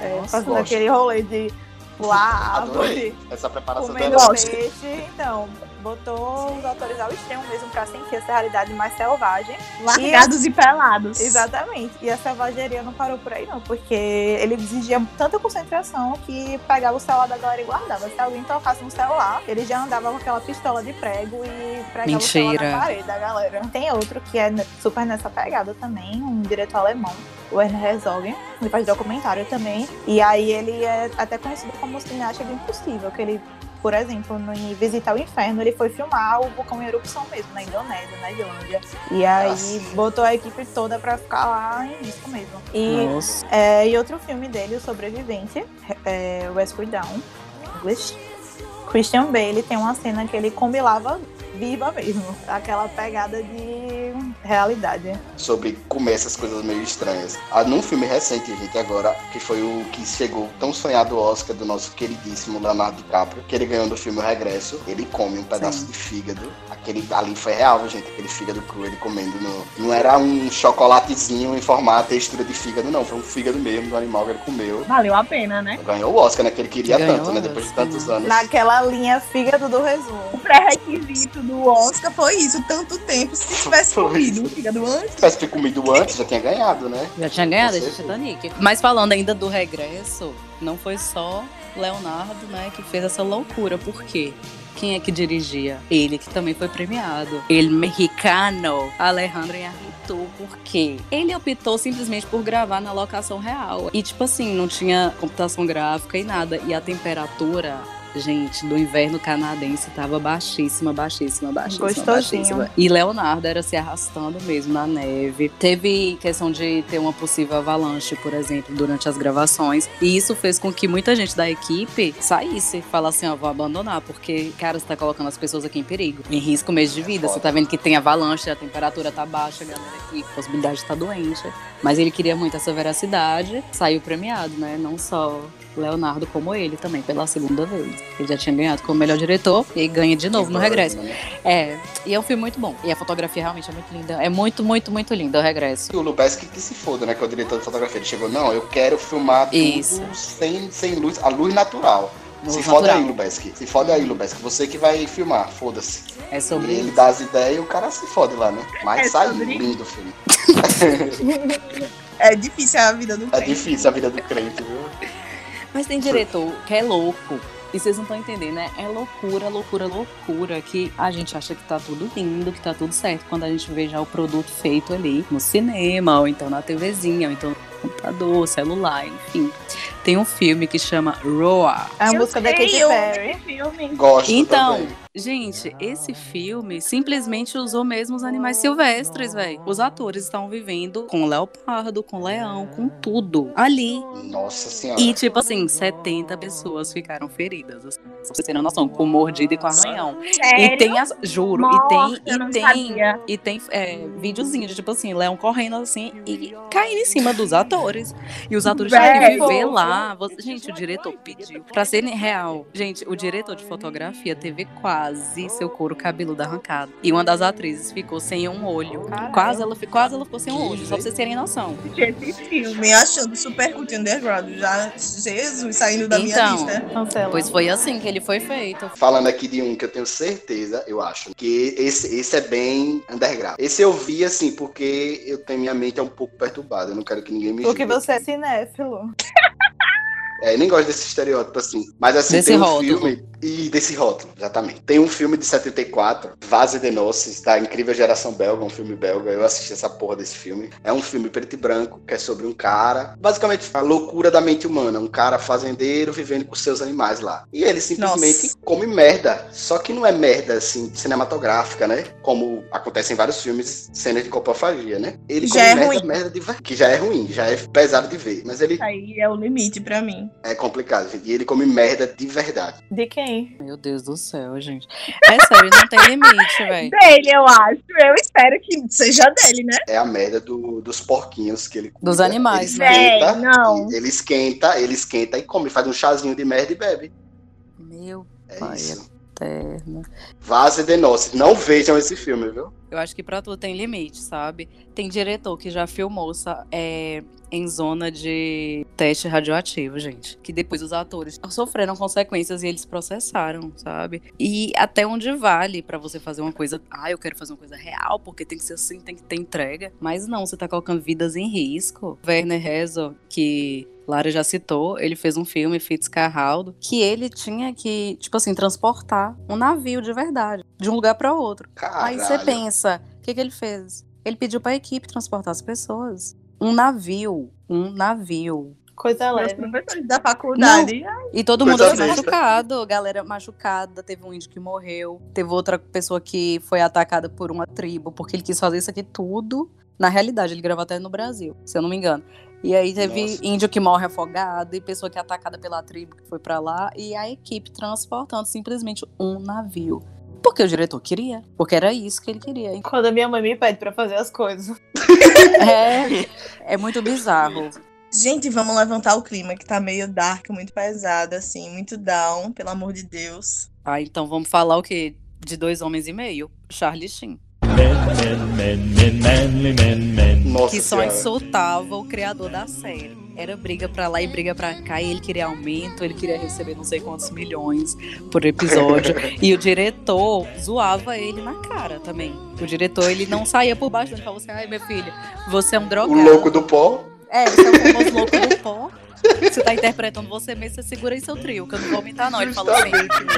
É, Nossa, fazendo aquele rolê de pular árvore, Essa preparação comendo peixe. Então, botou os atores ao extremo mesmo pra sentir essa realidade mais selvagem. Largados e, pelados. Exatamente. E a selvageria não parou por aí, não, porque ele exigia tanta concentração que pegava o celular da galera e guardava. Se alguém tocasse no celular, ele já andava com aquela pistola de prego e pregava o celular Mentira. na parede da galera. Tem outro que é super nessa pegada também, um diretor alemão. O Werner Herzog, ele faz documentário também. E aí ele é até conhecido como o cineasta do impossível, que ele, por exemplo, no em Visitar o Inferno, ele foi filmar o vulcão em erupção mesmo, na Indonésia, na Islândia. E aí Nossa. botou a equipe toda pra ficar lá em risco mesmo. E, é, e outro filme dele, O Sobrevivente, é Westward Down, English. Christian Bale tem uma cena que ele combinava viva mesmo. Aquela pegada de realidade. sobre comer essas coisas meio estranhas. Ah, num filme recente, gente, agora, que foi o que chegou tão sonhado Oscar do nosso queridíssimo Leonardo DiCaprio, que ele ganhou no filme O Regresso, ele come um pedaço de fígado. Aquele ali foi real, gente, aquele fígado cru ele comendo no. Não era um chocolatezinho em formato textura de fígado, não. Foi um fígado mesmo do animal que ele comeu. Valeu a pena, né? Ganhou o Oscar, né? Que ele queria Ganhou tanto, né? Depois de tantos anos. Naquela linha fígado do resumo. O pré-requisito do Oscar foi isso, tanto tempo. Se tivesse Foi comido isso. o fígado antes, Se tivesse comido antes, já tinha ganhado, né? Já tinha ganhado certeza. Titanic. Mas falando ainda do regresso, não foi só Leonardo, né, que fez essa loucura. Por quê? Quem é que dirigia? Ele que também foi premiado. Ele mexicano, Alejandro Iñárritu. Por quê? Ele optou simplesmente por gravar na locação real. E tipo assim, não tinha computação gráfica e nada. E a temperatura Gente, do inverno canadense tava baixíssima, baixíssima, baixíssima, Gostosinho. baixíssima. E Leonardo era se arrastando mesmo na neve. Teve questão de ter uma possível avalanche, por exemplo, durante as gravações. E isso fez com que muita gente da equipe saísse. Falasse assim, ó, vou abandonar, porque, cara, você tá colocando as pessoas aqui em perigo. Em risco mesmo de vida. Você tá vendo que tem avalanche, a temperatura tá baixa, a galera aqui, possibilidade de estar doente. Mas ele queria muito essa veracidade. Saiu premiado, né? Não só Leonardo, como ele também, pela segunda vez. Ele já tinha ganhado como melhor diretor e ganha de novo no regresso. É, e é um filme muito bom. E a fotografia realmente é muito linda. É muito, muito, muito linda o regresso. E o Lubeski que se foda, né? Que é o diretor de fotografia. Ele chegou, não, eu quero filmar tudo Isso. sem, sem luz, a luz natural. Luz se natural. aí, Lubeski. Se fode aí, Lubeski. Você que vai filmar, foda-se. É sobre E ele isso. dá as ideias e o cara se fode lá, né? Mas É saiu sobre lindo o filme. [laughs] é difícil a vida do É crente. difícil a vida do crente, viu? Mas tem diretor que é louco. E vocês não estão entendendo, né? É loucura, loucura, loucura que a gente acha que tá tudo lindo, que tá tudo certo. Quando a gente vê já o produto feito ali no cinema, ou então na TVzinha, ou então no computador, celular, enfim. Tem um filme que chama Roar. É a Eu música da sei, Katy eu Perry. Gosto Então, também. gente, esse filme simplesmente usou mesmo os animais silvestres, velho. Os atores estão vivendo com leopardo, com leão, com tudo ali. Nossa senhora. E, tipo assim, 70 pessoas ficaram feridas. Assim, pra vocês terem noção, com mordida e com arranhão. Sério? E tem as. Juro, Nossa, e tem. E tem, sabia. e tem é, videozinho de tipo assim, leão correndo assim e caindo em cima dos atores. E os atores tinham que viver lá. Você- gente, o diretor pediu. Pra ser real, gente, o diretor de fotografia teve quase seu couro cabeludo arrancado. E uma das atrizes ficou sem um olho. Caramba. Quase ela, quase ela ficou sem um olho, só pra vocês terem noção. Esse filme, achando super cult underground. Já, Jesus, saindo da minha Então, lista. Cancela. Pois foi assim que ele foi feito. Falando aqui de um que eu tenho certeza, eu acho, que esse, esse é bem underground. Esse eu vi, assim, porque eu tenho minha mente é um pouco perturbada. Eu não quero que ninguém me Porque julgue. você é cinéfilo. [laughs] É, nem gosto desse estereótipo assim. Mas assim, Desse tem um rótulo. filme. E desse rótulo, exatamente. Tem um filme de 74, Vase de Noces, da incrível geração belga, um filme belga. Eu assisti essa porra desse filme. É um filme preto e branco, que é sobre um cara. Basicamente, a loucura da mente humana. Um cara fazendeiro vivendo com seus animais lá. E ele simplesmente Nossa. come merda. Só que não é merda, assim, cinematográfica, né? Como acontece em vários filmes, cenas de copofagia, né? Ele Já come é merda, ruim. merda de que já é ruim, já é pesado de ver. Mas ele Aí é o limite pra mim. é complicado, gente. E ele come merda de verdade. De quem? Meu Deus do céu, gente. É sério, não tem limite, [laughs] velho. Dele, eu acho. Eu espero que seja dele, né? É a merda do- dos porquinhos que ele Dos cuida. animais, ele né? esquenta, Véi, não. Ele esquenta, ele esquenta e come, faz um chazinho de merda e bebe. Meu É Pai, isso. eterno. Vase de Noces. Não vejam esse filme, viu? Eu acho que pra tudo tem limite, sabe? Tem diretor que já filmou é, em zona de teste radioativo, gente. Que depois os atores sofreram consequências e eles processaram, sabe? E até onde vale pra você fazer uma coisa. Ah, eu quero fazer uma coisa real, porque tem que ser assim, tem que ter entrega. Mas não, você tá colocando vidas em risco. Werner Herzog, que Lara já citou, ele fez um filme, Fitzcarraldo, que ele tinha que, tipo assim, transportar um navio de verdade, de um lugar pra outro. Aí você Caralho. pensa, o que, que ele fez? Ele pediu pra equipe transportar as pessoas. Um navio. Um navio. Coisa leve. professores da faculdade. E todo Coisa mundo besta. machucado, galera machucada. Teve um índio que morreu. Teve outra pessoa que foi atacada por uma tribo, porque ele quis fazer isso aqui tudo. Na realidade, ele gravou até no Brasil, se eu não me engano. E aí teve Nossa. índio que morre afogado e pessoa que é atacada pela tribo que foi pra lá. E a equipe transportando simplesmente um navio. Porque o diretor queria. Porque era isso que ele queria. Quando a minha mãe me pede pra fazer as coisas. É, é muito bizarro. Gente, vamos levantar o clima, que tá meio dark, muito pesado, assim, muito down, pelo amor de Deus. Ah, então vamos falar o quê? De dois homens e meio. Charlie Sheen. Nossa que só insultava o criador da série. Era briga pra lá e briga pra cá, e ele queria aumento, ele queria receber não sei quantos milhões por episódio. [laughs] e o diretor zoava ele na cara também. O diretor, ele não saía por baixo, ele falava assim: ai, meu filho, você é um O drogado. louco do pó. É, você é o famoso louco do pó. Você tá interpretando você mesmo, você segura aí seu trio, que eu não vou aumentar, não. Ele falou assim,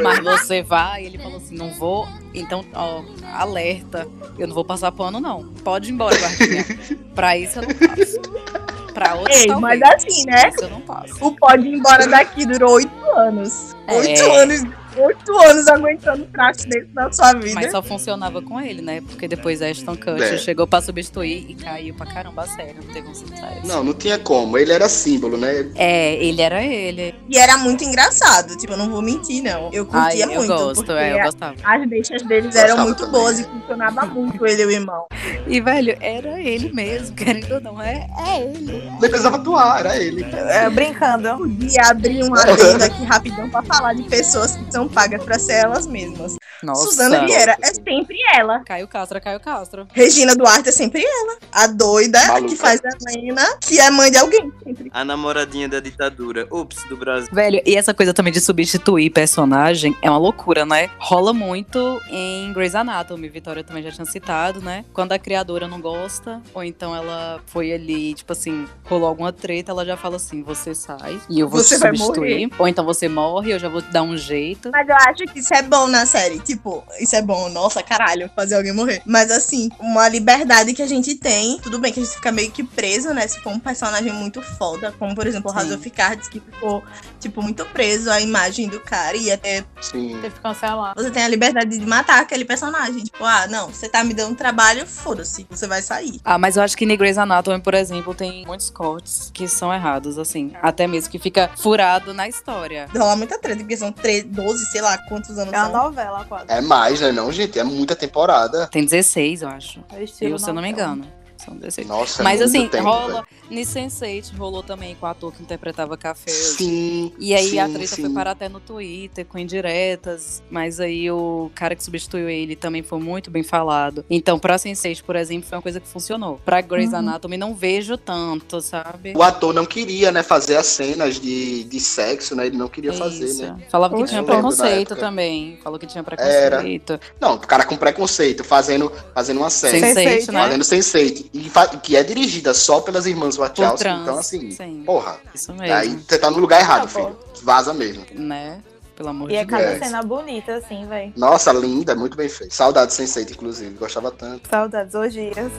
mas você vai, ele falou assim, não vou. Então, ó, alerta, eu não vou passar pano, não. Pode ir embora, guardinha. [laughs] pra isso eu não passo. Pra outros, Ei, talvez. mas assim, né? Isso eu não passo. O pode ir embora daqui durou oito anos. É. Oito anos. Oito anos aguentando traste dentro da sua vida. Mas só funcionava com ele, né? Porque depois Ashton Kutcher É. chegou pra substituir e caiu pra caramba a série, não teve um sucesso. Não, não tinha como. Ele era símbolo, né? É, ele era ele. E era muito engraçado, tipo, eu não vou mentir, não. Eu Ai, curtia eu muito. gosto, é, eu gostava. As deixas deles eram muito também. boas e funcionava muito ele e o irmão. E, velho, era ele mesmo, querendo ou não, é, é ele. Nem precisava atuar, era ele. É, brincando. Podia abrir um adendo aqui rapidão pra falar de pessoas que são pagas pra ser elas mesmas. Nossa. Suzana Vieira é sempre ela. Caio Castro, é Caio Castro. Regina Duarte é sempre ela. A doida Maluca. que faz a Lena, que é mãe de alguém. Sempre. A namoradinha da ditadura. Ups, do Brasil. Velho, e essa coisa também de substituir personagem é uma loucura, né? Rola muito em Grey's Anatomy, Vitória também já tinha citado, né? Quando a criadora não gosta, ou então ela foi ali, tipo assim, rolou alguma treta, ela já fala assim: você sai e eu vou Você te vai substituir. Ou então você morre, eu já vou te dar um jeito. Mas eu acho que isso é bom na série. Tipo, isso é bom. Nossa, caralho, fazer alguém morrer. Mas assim, uma liberdade que a gente tem. Tudo bem que a gente fica meio que preso, né? Se for um personagem muito foda. Como, por exemplo, o. Razor Ficards, que ficou, tipo, muito preso à imagem do cara. E até Sim. Teve que cancelar. você tem a liberdade de matar aquele personagem. Tipo, ah, não, você tá me dando trabalho, foda-se, você vai sair. Ah, mas eu acho que em Grey's Anatomy, por exemplo, tem muitos cortes que são errados, assim. Até mesmo que fica furado na história. Rola muita treta, porque são 13, 12, sei lá quantos anos É uma são. novela quase. É mais, né? Não, gente. É muita temporada. Tem 16, eu acho. É Eu, se eu não me engano. São 16. Nossa, é Mas muito assim, tempo, rola. Nisso Sense8 rolou também com o ator que interpretava Café. Sim. E aí sim, a treta sim. foi parar até no Twitter, com indiretas, mas aí o cara que substituiu ele também foi muito bem falado. Então, pra Sense8, por exemplo, foi uma coisa que funcionou. Pra Grey's Uhum. Anatomy, não vejo tanto, sabe? O ator não queria, né, fazer as cenas de, de sexo, né? Ele não queria fazer, Isso. né? Falava que Oxe, tinha preconceito também. Falou que tinha Era. preconceito. Não, o cara com preconceito, fazendo, fazendo uma série. Sense8, Sense8, né? Fazendo sense e que é dirigida só pelas irmãs Wachowski, trans, então assim, sim. porra, Isso mesmo. aí você tá no lugar errado, Não, pô. filho. Vaza mesmo. Né? Pelo amor E é de cada Deus. cena bonita, assim, velho. Nossa, linda, muito bem feito. Saudades Sense8, inclusive, gostava tanto. Saudades, orgias.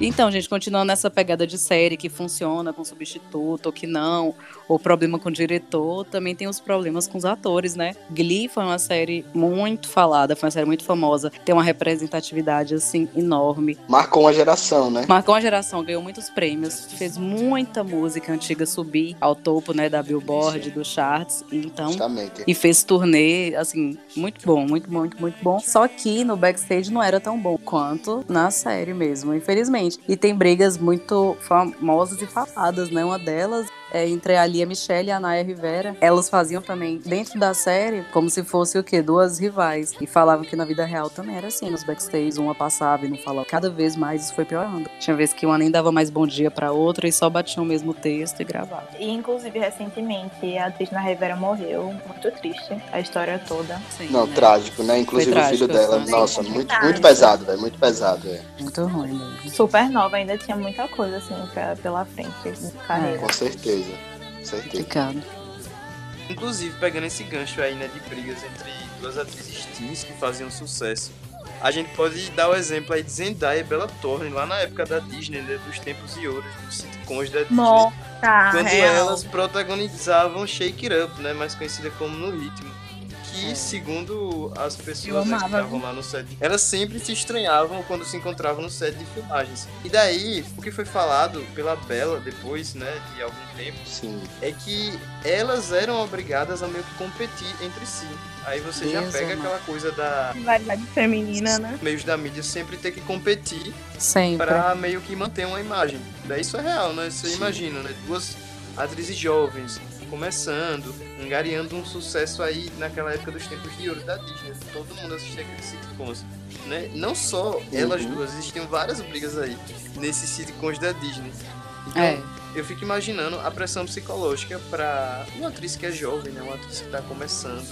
Então, gente, continuando nessa pegada de série que funciona com substituto ou que não, ou problema com o diretor, também tem os problemas com os atores, né? Glee foi uma série muito falada, foi uma série muito famosa, tem uma representatividade, assim, enorme. Marcou uma geração, né? Marcou uma geração, ganhou muitos prêmios, fez muita música antiga subir ao topo, né, da Billboard, dos charts, então... Justamente. E fez turnê, assim, muito bom, muito, muito, muito bom. Só que no backstage não era tão bom quanto na série mesmo, infelizmente. E tem brigas muito famosas e faladas, né? Uma delas é entre a Lia Michelle e a Naya Rivera. Elas faziam também, dentro da série, como se fosse o quê? Duas rivais. E falavam que na vida real também era assim, nos backstage, uma passava e não falava. Cada vez mais isso foi piorando. Tinha vezes que uma nem dava mais bom dia pra outra e só batiam o mesmo texto e gravava. E, inclusive, recentemente, a atriz na Rivera morreu. Muito triste. A história toda. Sim, Não, né? trágico, né? Inclusive Foi o filho trágico, dela, nossa, Sim, muito, trágico. muito pesado, velho, muito pesado, é. Muito ruim mesmo. Super nova, ainda tinha muita coisa, assim, pra, pela frente. de Carreira. Com certeza, com certeza. Complicado. Inclusive, pegando esse gancho aí, né, de brigas entre duas atrizes teens que faziam sucesso, a gente pode dar o exemplo aí de Zendaya e Bella Thorne, lá na época da Disney, né, dos tempos e ouros, dos sitcoms da Disney, Morta, quando real. elas protagonizavam Shake It Up, né, mais conhecida como No Ritmo, que, segundo as pessoas né, que estavam lá no set, elas sempre se estranhavam quando se encontravam no set de filmagens. E daí, o que foi falado pela Bella depois, né, de algum tempo, Sim. é que elas eram obrigadas a meio que competir entre si. Aí você já pega aquela coisa da Rivalidade feminina, né? meios da mídia sempre ter que competir Sempre. pra meio que manter uma imagem. Daí isso é real, né? Você Sim. imagina, né? Duas atrizes jovens começando, angariando um sucesso aí naquela época dos tempos de ouro da Disney. Todo mundo assistia aqueles sitcoms. Né? Não só elas Uhum. duas, existiam várias brigas aí nesses sitcoms da Disney. Então, É. eu fico imaginando a pressão psicológica pra uma atriz que é jovem, né? Uma atriz que tá começando,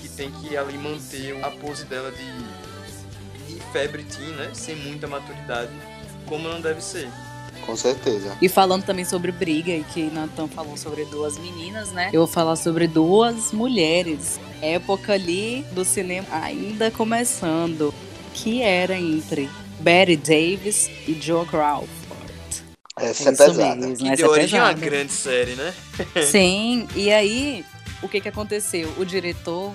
que tem que ali manter a pose dela de, de febre teen, né? Sem muita maturidade, como não deve ser. Com certeza. E falando também sobre briga, e que Nathan falou sobre duas meninas, né? Eu vou falar sobre duas mulheres. Época ali do cinema ainda começando. Que era entre Betty Davis e Joe Crawford. Essa é, Isso pesada. mesmo, Que essa deu é origem a uma grande série, né? [laughs] Sim, e aí, o que que aconteceu? O diretor,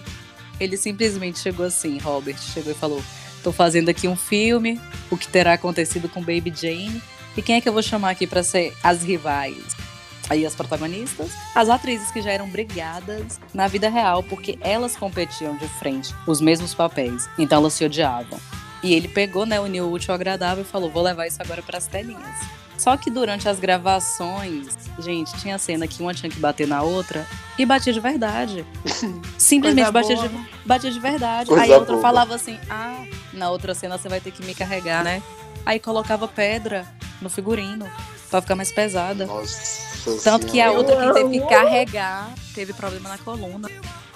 ele simplesmente chegou assim, Robert, chegou e falou, tô fazendo aqui um filme, o que terá acontecido com Baby Jane, e quem é que eu vou chamar aqui pra ser as rivais? Aí as protagonistas, as atrizes que já eram brigadas na vida real, porque elas competiam de frente, os mesmos papéis, então elas se odiavam. E ele pegou, né, uniu o útil ao agradável e falou, vou levar isso agora pras telinhas. Só que durante as gravações, gente, tinha cena que uma tinha que bater na outra e batia de verdade. [laughs] Simplesmente batia de, batia de verdade. Coisa Aí a outra boa. falava assim: ah, na outra cena você vai ter que me carregar, né? Aí colocava pedra no figurino pra ficar mais pesada. Nossa Tanto que a outra que teve que carregar teve problema na coluna.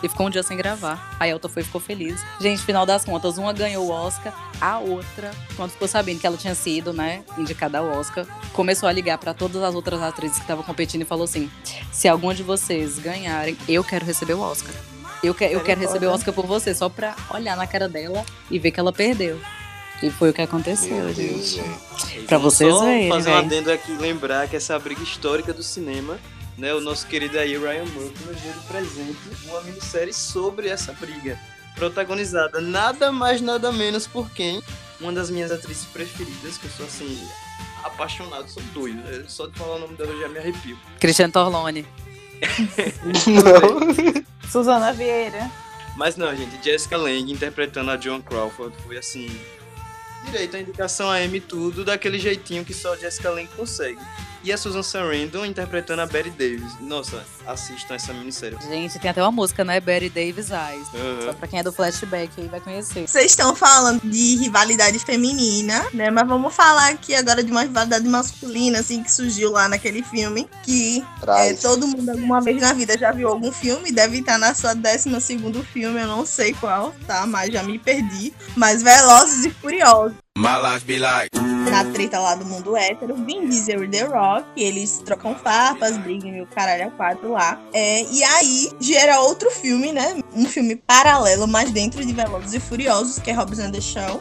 E ficou um dia sem gravar. Aí a outra foi e ficou feliz. Gente, final das contas, uma ganhou o Oscar, a outra, quando ficou sabendo que ela tinha sido, né, indicada ao Oscar, começou a ligar pra todas as outras atrizes que estavam competindo e falou assim: se alguma de vocês ganharem, eu quero receber o Oscar. Eu, que, eu quero receber o Oscar por você, só pra olhar na cara dela e ver que ela perdeu. E foi o que aconteceu, Meu Deus, gente. Pra Vamos vocês só verem, fazer um adendo aqui lembrar que essa briga histórica do cinema, né? O nosso querido aí Ryan Murphy nos deu de presente uma minissérie sobre essa briga. Protagonizada nada mais nada menos por quem? Uma das minhas atrizes preferidas, que eu sou assim, apaixonado, sou doido. né? Só de falar o nome dela eu já me arrepio. Cristiano Torlone. [laughs] Suzana Vieira. Mas não, gente, Jessica Lange interpretando a John Crawford foi assim. Direito à indicação a M tudo, daquele jeitinho que só Jessica Lange consegue. E a Susan Sarandon interpretando a Betty Davis. Nossa, assistam essa minissérie. Gente, tem até uma música, né? Betty Davis Eyes. Aham. Só pra quem é do flashback aí vai conhecer. Vocês estão falando de rivalidade feminina, né? Mas vamos falar aqui agora de uma rivalidade masculina, assim, que surgiu lá naquele filme. Que é, todo mundo alguma vez na vida já viu algum filme, deve estar na sua 12 segundo filme, eu não sei qual, tá? Mas já me perdi. Mas Velozes e Furiosos. Na treta lá do mundo hétero, Vin Diesel e The Rock, eles trocam farpas, brigam e o caralho a quatro lá. É, e aí gera outro filme, né? Um filme paralelo, mas dentro de Velozes e Furiosos, que é Hobbs and the.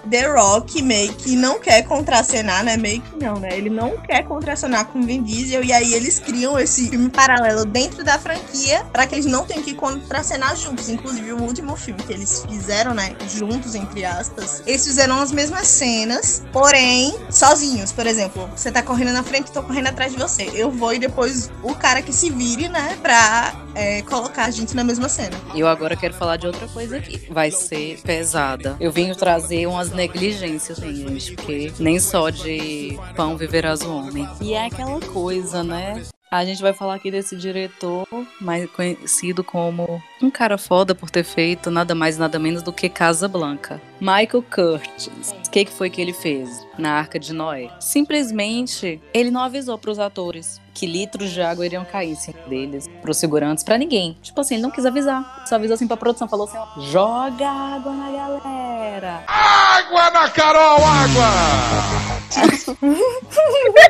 The Rock meio que não quer contracenar, né? Meio que não, né? Ele não quer contracenar com Vin Diesel e aí eles criam esse filme paralelo dentro da franquia para que eles não tenham que contracenar juntos. Inclusive, o último filme que eles fizeram, né? Juntos, entre aspas, eles fizeram as mesmas cenas, porém, sozinhos. Por exemplo, você tá correndo na frente, tô correndo atrás de você. Eu vou e depois o cara que se vire, né? Pra é, colocar a gente na mesma cena. E eu agora quero falar de outra coisa aqui. Vai ser pesada. Eu vim trazer umas negligências, gente, porque nem só de pão viverás o homem. E é aquela coisa, né? A gente vai falar aqui desse diretor, mais conhecido como um cara foda por ter feito nada mais nada menos do que Casa Blanca. Michael Curtis. O que, que foi que ele fez na Arca de Noé? Simplesmente, ele não avisou para os atores que litros de água iriam cair em cima deles, pros segurantes, para ninguém. Tipo assim, ele não quis avisar. Só avisou assim pra produção, falou assim, ó, joga água na galera. Água na Carol, água!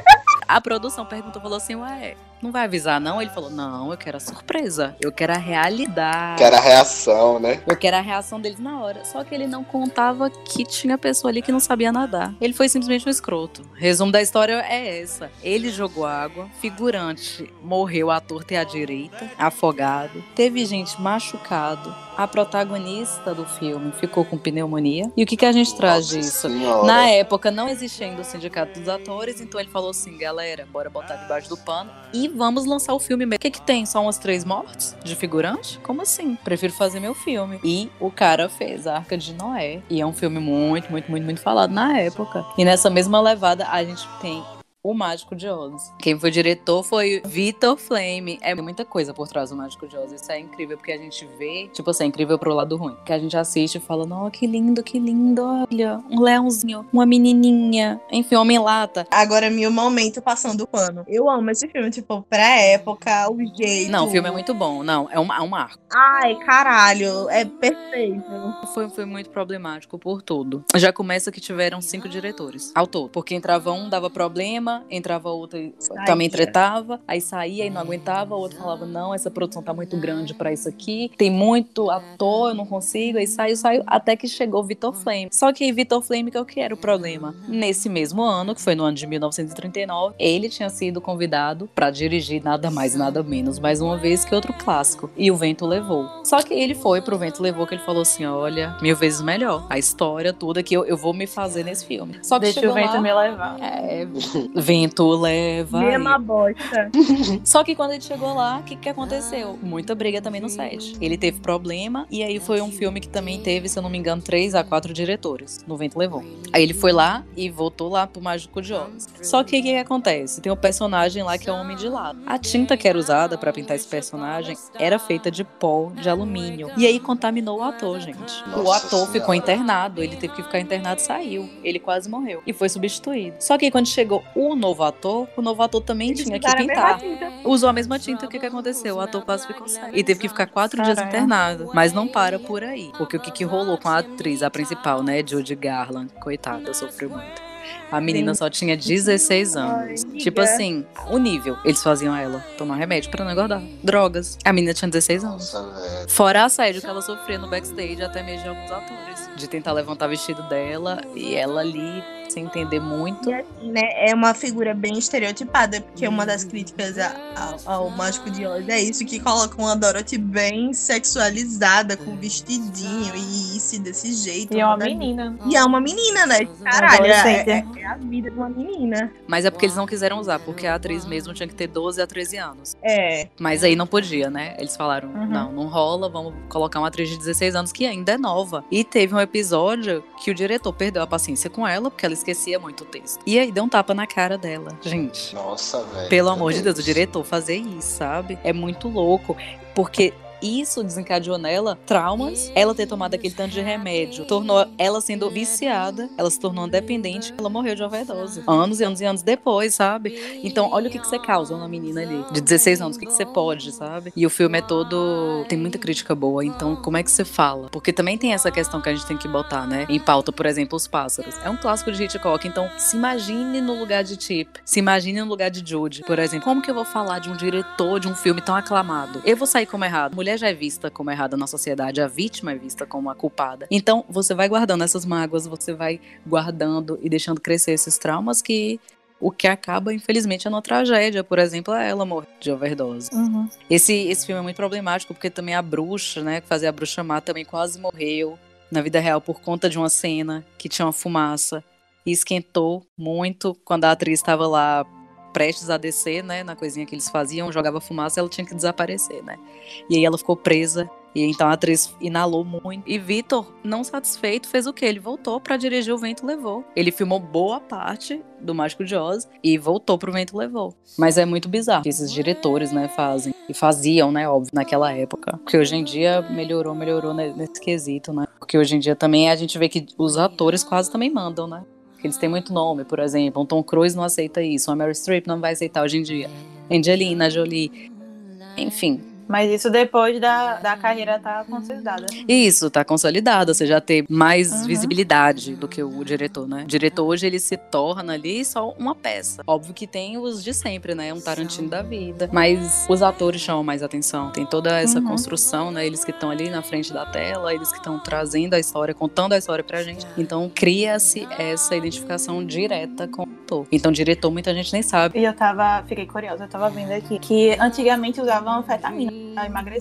[laughs] A produção perguntou, falou assim, ué, não vai avisar não? Ele falou, não, eu quero a surpresa, eu quero a realidade. Que era a reação, né? Eu quero a reação deles na hora. Só que ele não contava que tinha pessoa ali que não sabia nadar. Ele foi simplesmente um escroto. Resumo da história é essa. Ele jogou água, figurante morreu à torta e à direita, afogado. Teve gente machucado. A protagonista do filme ficou com pneumonia. E o que, que a gente traz Nossa disso? Senhora. Na época, não existia ainda o sindicato dos atores, então ele falou assim: galera, bora botar debaixo do pano e vamos lançar o filme mesmo. O que, que tem? Só umas três mortes de figurante? Como assim? Prefiro fazer meu filme. E o cara fez a Arca de Noé. E é um filme muito, muito, muito, muito falado na época. E nessa mesma levada, a gente tem. O Mágico de Oz. Quem foi diretor foi Vitor Flame. É muita coisa por trás do Mágico de Oz. Isso é incrível, porque a gente vê, tipo assim, é incrível pro lado ruim. Que a gente assiste e fala, não, que lindo, que lindo, olha, um leãozinho, uma menininha, enfim, homem-lata. Agora, meu momento passando o pano. Eu amo esse filme, tipo, pra época, o jeito. Não, o filme é muito bom. Não, é um, é um marco. Ai, caralho, é perfeito. Foi, foi muito problemático por tudo. Já começa que tiveram cinco diretores ao todo. Porque entrava um, dava problema, entrava outro e também tretava, aí saía e não aguentava, o outro falava, não, essa produção tá muito grande pra isso aqui, tem muito ator, eu não consigo, aí saiu, saiu, até que chegou Vitor Flame. Só que Vitor Flame, que é o que era o problema? Nesse mesmo ano, que foi no ano de 1939, ele tinha sido convidado pra dirigir nada mais, nada menos, mais uma vez que outro clássico, e o Vento Levou. Só que ele foi pro Vento Levou, que ele falou assim, olha, mil vezes melhor, a história toda que eu, eu vou me fazer nesse filme. Só que Deixa o vento lá, me levar. é, vento leva. Mesma bosta. [laughs] Só que quando ele chegou lá, o que, que aconteceu? Muita briga também no set. Ele teve problema, e aí foi um filme que também teve, se eu não me engano, três a quatro diretores. No Vento Levou. Aí ele foi lá e voltou lá pro Mágico de Oz. Só que o que, que acontece? Tem um personagem lá que é o Homem de Lado. A tinta que era usada pra pintar esse personagem era feita de pó de alumínio. E aí contaminou o ator, gente. o Nossa ator ficou internado, ele teve que ficar internado e saiu. Ele quase morreu. E foi substituído. Só que aí quando chegou o novo ator, o novo ator também Eles tinha que pintar. Usou a mesma tinta, o que, que aconteceu? O ator quase ficou cego. E teve que ficar quatro dias Caralho. internado. Mas não para por aí. Porque o que, que rolou com a atriz, a principal, né? Judy Garland. Coitada, sofreu muito. A menina Gente. só tinha 16 anos. Ai, tipo assim, o nível. Eles faziam ela tomar remédio pra não engordar. Drogas. A menina tinha 16 anos. Nossa. Fora assédio que ela sofria no backstage, até mesmo de alguns atores. De tentar levantar o vestido dela e ela ali, sem entender muito. E assim, né, é uma figura bem estereotipada, porque uma das críticas a- ao, ao Mágico de Oz é isso, que coloca uma Dorothy bem sexualizada, com vestidinho e isso, desse jeito. E é uma menina. E é uma menina, né? Caralho, é, é- é a vida de uma menina. Mas é porque eles não quiseram usar, porque a atriz mesmo tinha que ter 12 a 13 anos. É. Mas aí não podia, né? Eles falaram: Uhum. não, não rola, vamos colocar uma atriz de 16 anos que ainda é nova. E teve um episódio que o diretor perdeu a paciência com ela, porque ela esquecia muito o texto. E aí deu um tapa na cara dela. Gente, Nossa, velho. pelo amor de Deus, o diretor fazer isso, sabe? É muito louco. Porque isso desencadeou nela traumas. Ela ter tomado aquele tanto de remédio tornou ela sendo viciada, ela se tornou dependente, ela morreu de overdose. Anos e anos e anos depois, sabe? Então, olha o que, que você causa uma menina ali de 16 anos, o que, que você pode, sabe? E o filme é todo. tem muita crítica boa, então como é que você fala? Porque também tem essa questão que a gente tem que botar, né? Em pauta, por exemplo, Os Pássaros. É um clássico de Hitchcock, então se imagine no lugar de Chip, se imagine no lugar de Jude, por exemplo. Como que eu vou falar de um diretor de um filme tão aclamado? Eu vou sair como errado. Mulher já é vista como errada na sociedade, a vítima é vista como a culpada. Então, você vai guardando essas mágoas, você vai guardando e deixando crescer esses traumas que o que acaba, infelizmente, é uma tragédia. Por exemplo, ela morrer de overdose. Uhum. Esse, esse filme é muito problemático porque também a bruxa, né, que fazia a bruxa má, também quase morreu na vida real por conta de uma cena que tinha uma fumaça e esquentou muito quando a atriz estava lá prestes a descer, né, na coisinha que eles faziam, jogava fumaça, ela tinha que desaparecer, né? E aí ela ficou presa e então a atriz inalou muito. E Vitor, não satisfeito, fez o quê? Ele voltou para dirigir O Vento Levou. Ele filmou boa parte do Mágico de Oz e voltou pro Vento Levou. Mas é muito bizarro que esses diretores, né, fazem. E faziam, né, óbvio, naquela época. Porque hoje em dia melhorou, melhorou nesse quesito, né? Porque hoje em dia também a gente vê que os atores quase também mandam, né? Eles têm muito nome, por exemplo. Um Tom Cruise não aceita isso, uma Meryl Streep não vai aceitar hoje em dia. Angelina Jolie. Enfim, Mas isso depois da, da carreira tá consolidada. Isso, tá consolidado. Você já tem mais Uhum. visibilidade do que o diretor, né? O diretor hoje ele se torna ali só uma peça. Óbvio que tem os de sempre, né? Um Tarantino da vida. Mas os atores chamam mais atenção. Tem toda essa Uhum. construção, né? Eles que estão ali na frente da tela, eles que estão trazendo a história, contando a história pra gente. Então cria-se essa identificação direta com o ator. Então, diretor, muita gente nem sabe. E eu tava, fiquei curiosa, eu tava vendo aqui que antigamente usavam anfetamina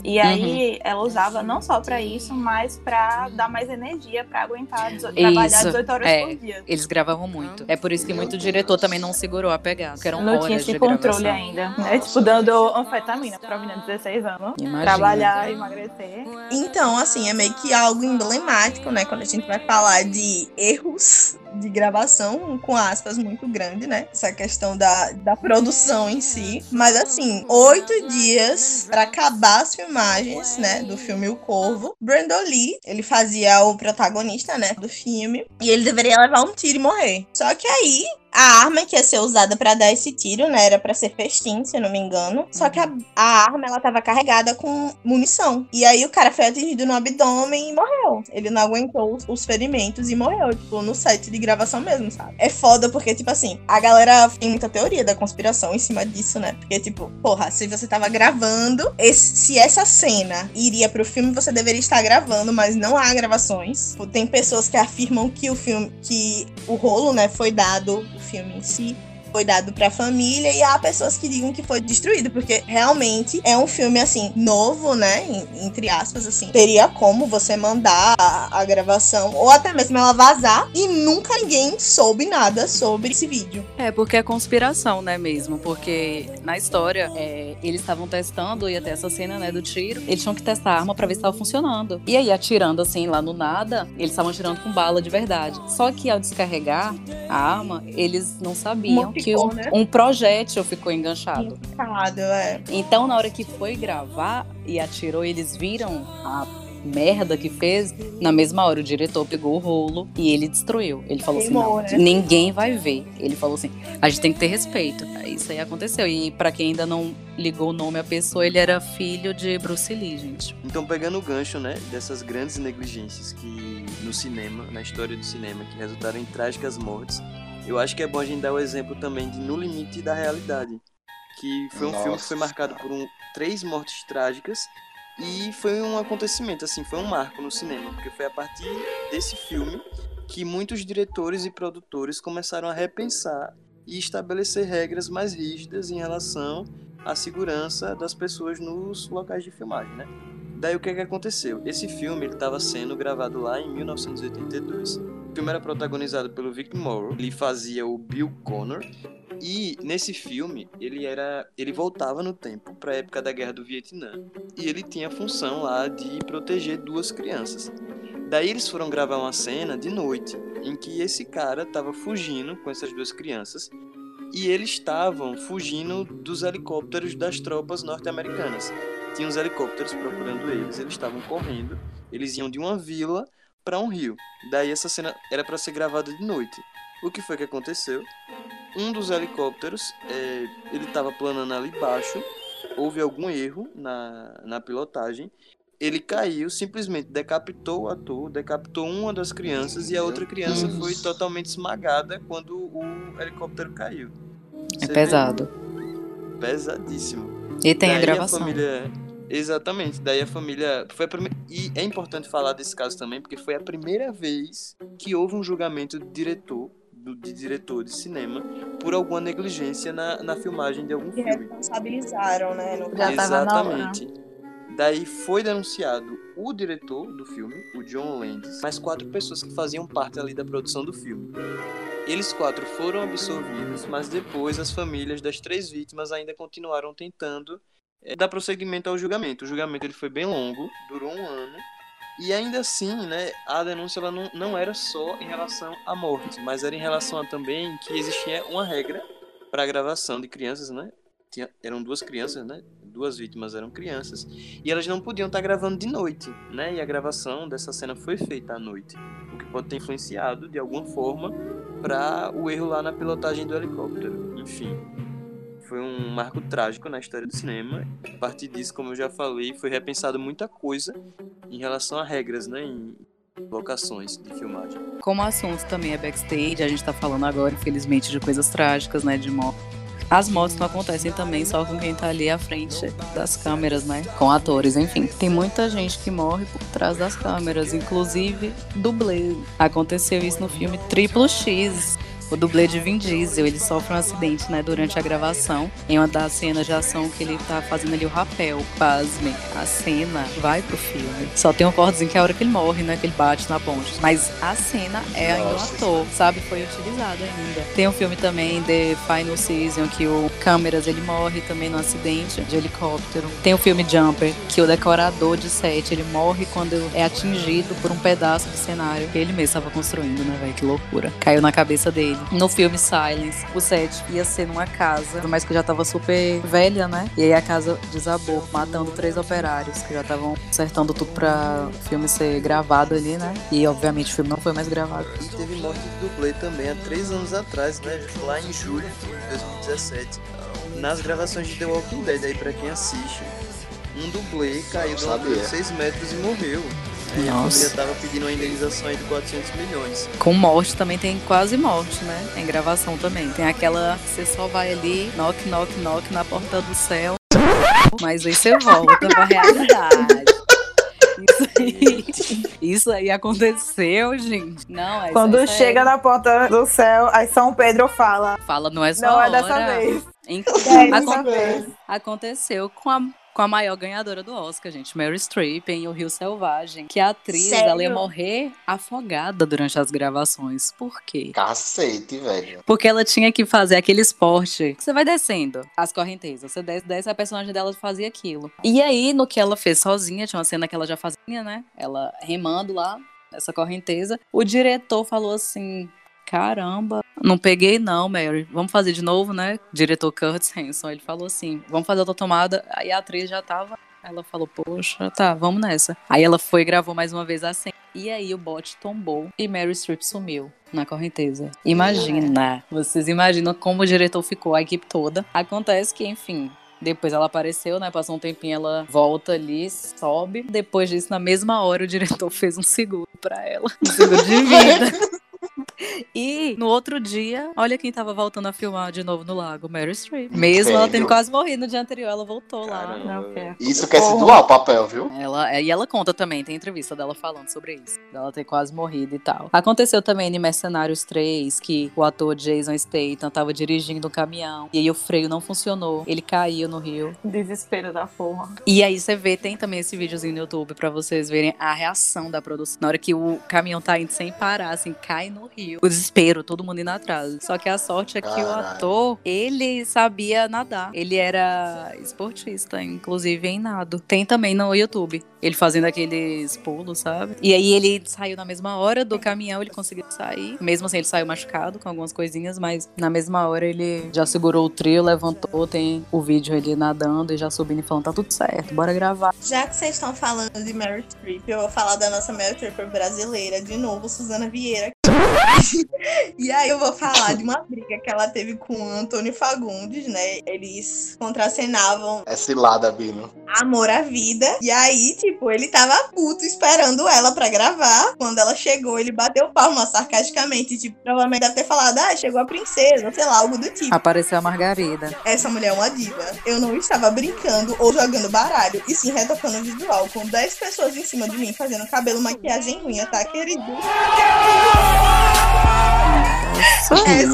E aí ela usava não só pra isso, mas pra dar mais energia pra aguentar trabalhar Isso, 18 horas é. por dia. Eles gravavam muito. É por isso que muito diretor também não segurou a pegada. Porque eram Não horas tinha de esse controle gravação. ainda. Né? Tipo, dando anfetamina pra menina de 16 anos. Imagina. Trabalhar, emagrecer. Então, assim, é meio que algo emblemático, né? Quando a gente vai falar de erros de gravação, com aspas muito grande, né? Essa questão da, da produção em si. Mas, assim, oito dias pra acabar as filmagens, né? Do filme O Corvo. Brandon Lee, ele fazia o protagonista, né? Do filme. E ele deveria levar um tiro e morrer. Só que aí, a arma que ia ser usada pra dar esse tiro, né? Era pra ser festim, se eu não me engano. Só que a, a arma, ela tava carregada com munição. E aí o cara foi atingido no abdômen e morreu. Ele não aguentou os, os ferimentos e morreu, tipo, no set de gravação mesmo, sabe? É foda porque, tipo assim, a galera tem muita teoria da conspiração em cima disso, né? Porque, tipo, porra, se você tava gravando, esse- se essa cena iria pro filme, você deveria estar gravando, mas não há gravações. Tipo, Tem pessoas que afirmam que o filme, que o rolo, né, foi dado, filme em si, foi dado pra família e há pessoas que digam que foi destruído, porque realmente é um filme assim novo, né, entre aspas assim. Teria como você mandar a, a gravação ou até mesmo ela vazar e nunca ninguém soube nada sobre esse vídeo. É, porque é conspiração, né, mesmo? Porque na história, é, eles estavam testando, ia ter essa cena, né, do tiro. Eles tinham que testar a arma pra ver se tava funcionando. E aí, atirando assim, lá no nada, eles estavam atirando com bala de verdade. Só que ao descarregar a arma, eles não sabiam ficou, um, né? um projétil ficou enganchado. Complicado, é. Então, na hora que foi gravar e atirou, eles viram a merda que fez. Na mesma hora, o diretor pegou o rolo e ele destruiu. Ele falou Queimou, assim: não, né? ninguém vai ver. Ele falou assim: a gente tem que ter respeito. Isso aí aconteceu. E pra quem ainda não ligou o nome à pessoa, ele era filho de Bruce Lee, gente. Então, pegando o gancho, né, dessas grandes negligências que no cinema, na história do cinema, que resultaram em trágicas mortes, eu acho que é bom a gente dar o exemplo também de No Limite da Realidade, que foi um filme que Nossa. foi marcado por um, três mortes trágicas e foi um acontecimento, assim, foi um marco no cinema, porque foi a partir desse filme que muitos diretores e produtores começaram a repensar e estabelecer regras mais rígidas em relação à segurança das pessoas nos locais de filmagem, né? Daí o que, que aconteceu? Esse filme estava sendo gravado lá em 1982. O filme era protagonizado pelo Vic Morrow, ele fazia o Bill Connor e nesse filme ele era, ele voltava no tempo para a época da Guerra do Vietnã e ele tinha a função lá de proteger duas crianças. Daí eles foram gravar uma cena de noite em que esse cara estava fugindo com essas duas crianças e eles estavam fugindo dos helicópteros das tropas norte-americanas. tinha uns helicópteros procurando eles, eles estavam correndo, eles iam de uma vila para um rio. Daí essa cena era para ser gravada de noite. O que foi que aconteceu? Um dos helicópteros, é, ele estava planando ali embaixo, houve algum erro na, na pilotagem, ele caiu, simplesmente decapitou o ator, decapitou uma das crianças e a outra criança foi totalmente esmagada quando o helicóptero caiu. É Você vê? pesado. Pesadíssimo. E tem a Daí gravação. família... Exatamente, daí a família. Foi a prime... E é importante falar desse caso também, porque foi a primeira vez que houve um julgamento de diretor, do, de diretor de cinema, por alguma negligência na, na filmagem de algum Que filme. responsabilizaram, né? No Já caso. tava na hora. Exatamente. Daí foi denunciado o diretor do filme, o John Landis, mais quatro pessoas que faziam parte ali da produção do filme. Eles quatro foram absolvidos, mas depois as famílias das três vítimas ainda continuaram tentando dar prosseguimento ao julgamento. O julgamento ele foi bem longo, durou um ano. E ainda assim, né, a denúncia ela não, não era só em relação à morte, mas era em relação a também que existia uma regra para a gravação de crianças, né? Tinha, eram duas crianças, né? Duas vítimas eram crianças. E elas não podiam estar gravando de noite, né? E a gravação dessa cena foi feita à noite. O que pode ter influenciado, de alguma forma, para o erro lá na pilotagem do helicóptero. Enfim, foi um marco trágico na história do cinema. A partir disso, como eu já falei, foi repensado muita coisa em relação a regras, né? Em locações de filmagem. Como o assunto também é backstage, a gente tá falando agora, infelizmente, de coisas trágicas, né? De morte. As mortes não acontecem também só com quem tá ali à frente das câmeras, né? Com atores, enfim. Tem muita gente que morre por trás das câmeras, inclusive dublê. Aconteceu isso no filme Triplo X. O dublê de Vin Diesel, ele sofre um acidente, né, durante a gravação. Em uma das cenas de ação que ele tá fazendo ali o rapel. Pasmem, a cena vai pro filme. Só tem um cortezinho que é a hora que ele morre, né, que ele bate na ponte. Mas a cena é ainda o Nossa. ator, sabe? Foi utilizado ainda. Tem um filme também, The Final Season, que o Câmeras, ele morre também num acidente de helicóptero. Tem o filme Jumper, que o decorador de set, ele morre quando é atingido por um pedaço do cenário que ele mesmo estava construindo, né, velho? Que loucura. Caiu na cabeça dele. No filme Silence, o set ia ser numa casa, mas que já tava super velha, né? E aí a casa desabou, matando três operários que já estavam acertando tudo pra o filme ser gravado ali, né? E obviamente o filme não foi mais gravado. E teve morte de dublê também há três anos atrás, né? Lá em julho de 2017. Nas gravações de The Walking Dead, aí pra quem assiste, um dublê caiu de uma altura de sabia. 6 metros e morreu. A Nossa. família tava pedindo uma indenização aí de 400 milhões. Com morte também tem quase morte, né? Em gravação também. Tem aquela que você só vai ali, knock, knock, knock na porta do céu, mas aí você volta pra realidade. Isso aí, isso aí aconteceu, gente. Não, é Quando isso é chega na porta do céu, aí São Pedro fala. Fala, não é só Não é hora. dessa vez. Em- [laughs] É dessa Acon- vez. Aconteceu com a, com a maior ganhadora do Oscar, gente, Mary Streep, em O Rio Selvagem. Que a atriz, Sério? ela ia morrer afogada durante as gravações. Por quê? Cacete, velho. Porque ela tinha que fazer aquele esporte. Você vai descendo as correntezas. Você desce, desce, a personagem dela fazia aquilo. E aí, no que ela fez sozinha, tinha uma cena que ela já fazia, né? Ela remando lá, nessa correnteza. O diretor falou assim. Caramba, não peguei não, Mary. Vamos fazer de novo, né? Diretor Curtis Hanson. Ele falou assim: vamos fazer outra tomada. Aí a atriz já tava. Ela falou: Poxa, tá, vamos nessa. Aí ela foi e gravou mais uma vez a cena. E aí o bote tombou e Mary Streep sumiu na correnteza. Imagina. Vocês imaginam como o diretor ficou, a equipe toda. Acontece que, enfim. Depois ela apareceu, né? Passou um tempinho, ela volta ali, sobe. Depois disso, na mesma hora, o diretor [laughs] fez um seguro pra ela. Um seguro de vida. [laughs] E no outro dia, olha quem tava voltando a filmar de novo no lago, Mary Streep. Mesmo ela tendo quase morrido no dia anterior, ela voltou lá. Caramba, Não velho. quer. Isso quer se doar o papel, viu? Ela, e ela conta também, tem entrevista dela falando sobre isso. Dela ter quase morrido e tal. Aconteceu também em Mercenários 3, que o ator Jason Statham tava dirigindo um caminhão. E aí o freio não funcionou. Ele caiu no rio. Desespero da porra. E aí você vê, tem também esse videozinho no YouTube pra vocês verem a reação da produção. Na hora que o caminhão tá indo sem parar, assim, cai no rio. O desespero, todo mundo indo atrás. Só que a sorte é que o Caralho. ator, ele sabia nadar. Ele era esportista, inclusive em nado. Tem também no YouTube. Ele fazendo aqueles pulos, sabe? E aí ele saiu na mesma hora do caminhão, ele conseguiu sair. Mesmo assim, ele saiu machucado com algumas coisinhas, mas na mesma hora ele já segurou o trio, levantou, tem o vídeo ele nadando e já subindo e falando, tá tudo certo, bora gravar. Já que vocês estão falando de Meryl Streep, eu vou falar da nossa Meryl Streep brasileira de novo, Suzana Vieira. [laughs] e aí eu vou falar de uma briga que ela teve com o Antônio Fagundes, né? Eles contracenavam É cilada, Bino. Amor à Vida. E aí, tipo, ele tava puto esperando ela pra gravar. Quando ela chegou, ele bateu palma sarcasticamente. Tipo, provavelmente deve ter falado, ah, chegou a princesa, sei lá, algo do tipo. Apareceu a Margarida. Essa mulher é uma diva. Eu não estava brincando ou jogando baralho, e sim retocando o visual, com 10 pessoas em cima de mim, fazendo cabelo, maquiagem e unha, tá, querido?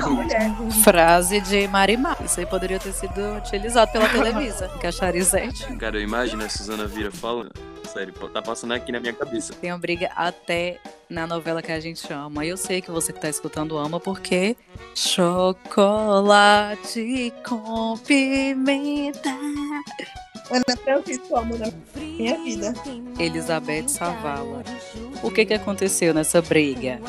Mulher. Frase de Marimar. Isso aí poderia ter sido utilizado pela Televisa. Que a Charizette Cara, eu imagino a Suzana Vira falando. Sério, tá passando aqui na minha cabeça. tem uma briga até na novela que a gente ama. Eu sei que você que tá escutando ama porque chocolate com pimenta. Ana Francisco, amor da minha vida. Elizabeth Savala. O que que aconteceu nessa briga?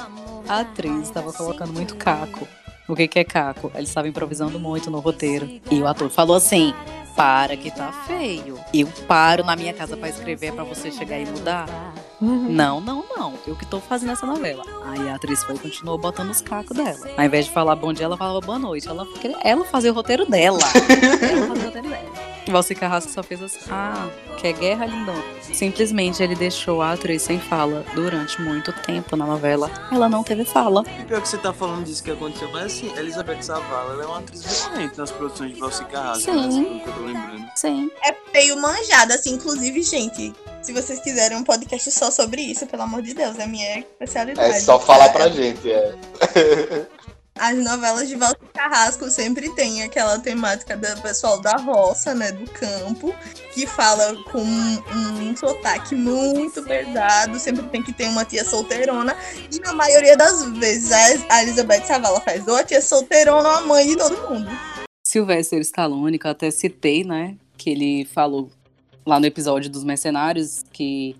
A atriz estava colocando muito caco. O que que é caco? Ela estava improvisando muito no roteiro. E o ator falou assim: para que tá feio. Eu paro na minha casa pra escrever pra você chegar e mudar. Não, não, não. Eu que tô fazendo essa novela. Aí a atriz foi e continuou botando os cacos dela. Ao invés de falar bom dia, ela falava boa noite. Ela, ela fazia o roteiro dela. [laughs] ela fazia o roteiro dela. Valci Carrasco só fez assim, ah, quer guerra, lindão? Simplesmente ele deixou a atriz sem fala durante muito tempo na novela. Ela não teve fala. E pior que você tá falando disso que aconteceu, mas assim, Elizabeth Savala, ela é uma atriz recorrente nas produções de Valci Carrasco, Sim. né? Que eu tô lembrando. Sim. É meio manjada, assim, inclusive, gente. Se vocês quiserem um podcast só sobre isso, pelo amor de Deus, é minha especialidade. É só falar pra gente, é. [laughs] As novelas de Walter Carrasco sempre tem aquela temática do pessoal da roça, né, do campo, que fala com um, um sotaque muito pesado, sempre tem que ter uma tia solteirona, e na maioria das vezes a Elizabeth Savala faz ou a tia solteirona ou a mãe de todo mundo. Sylvester Stallone, que eu até citei, né? Que ele falou lá no episódio dos Mercenários que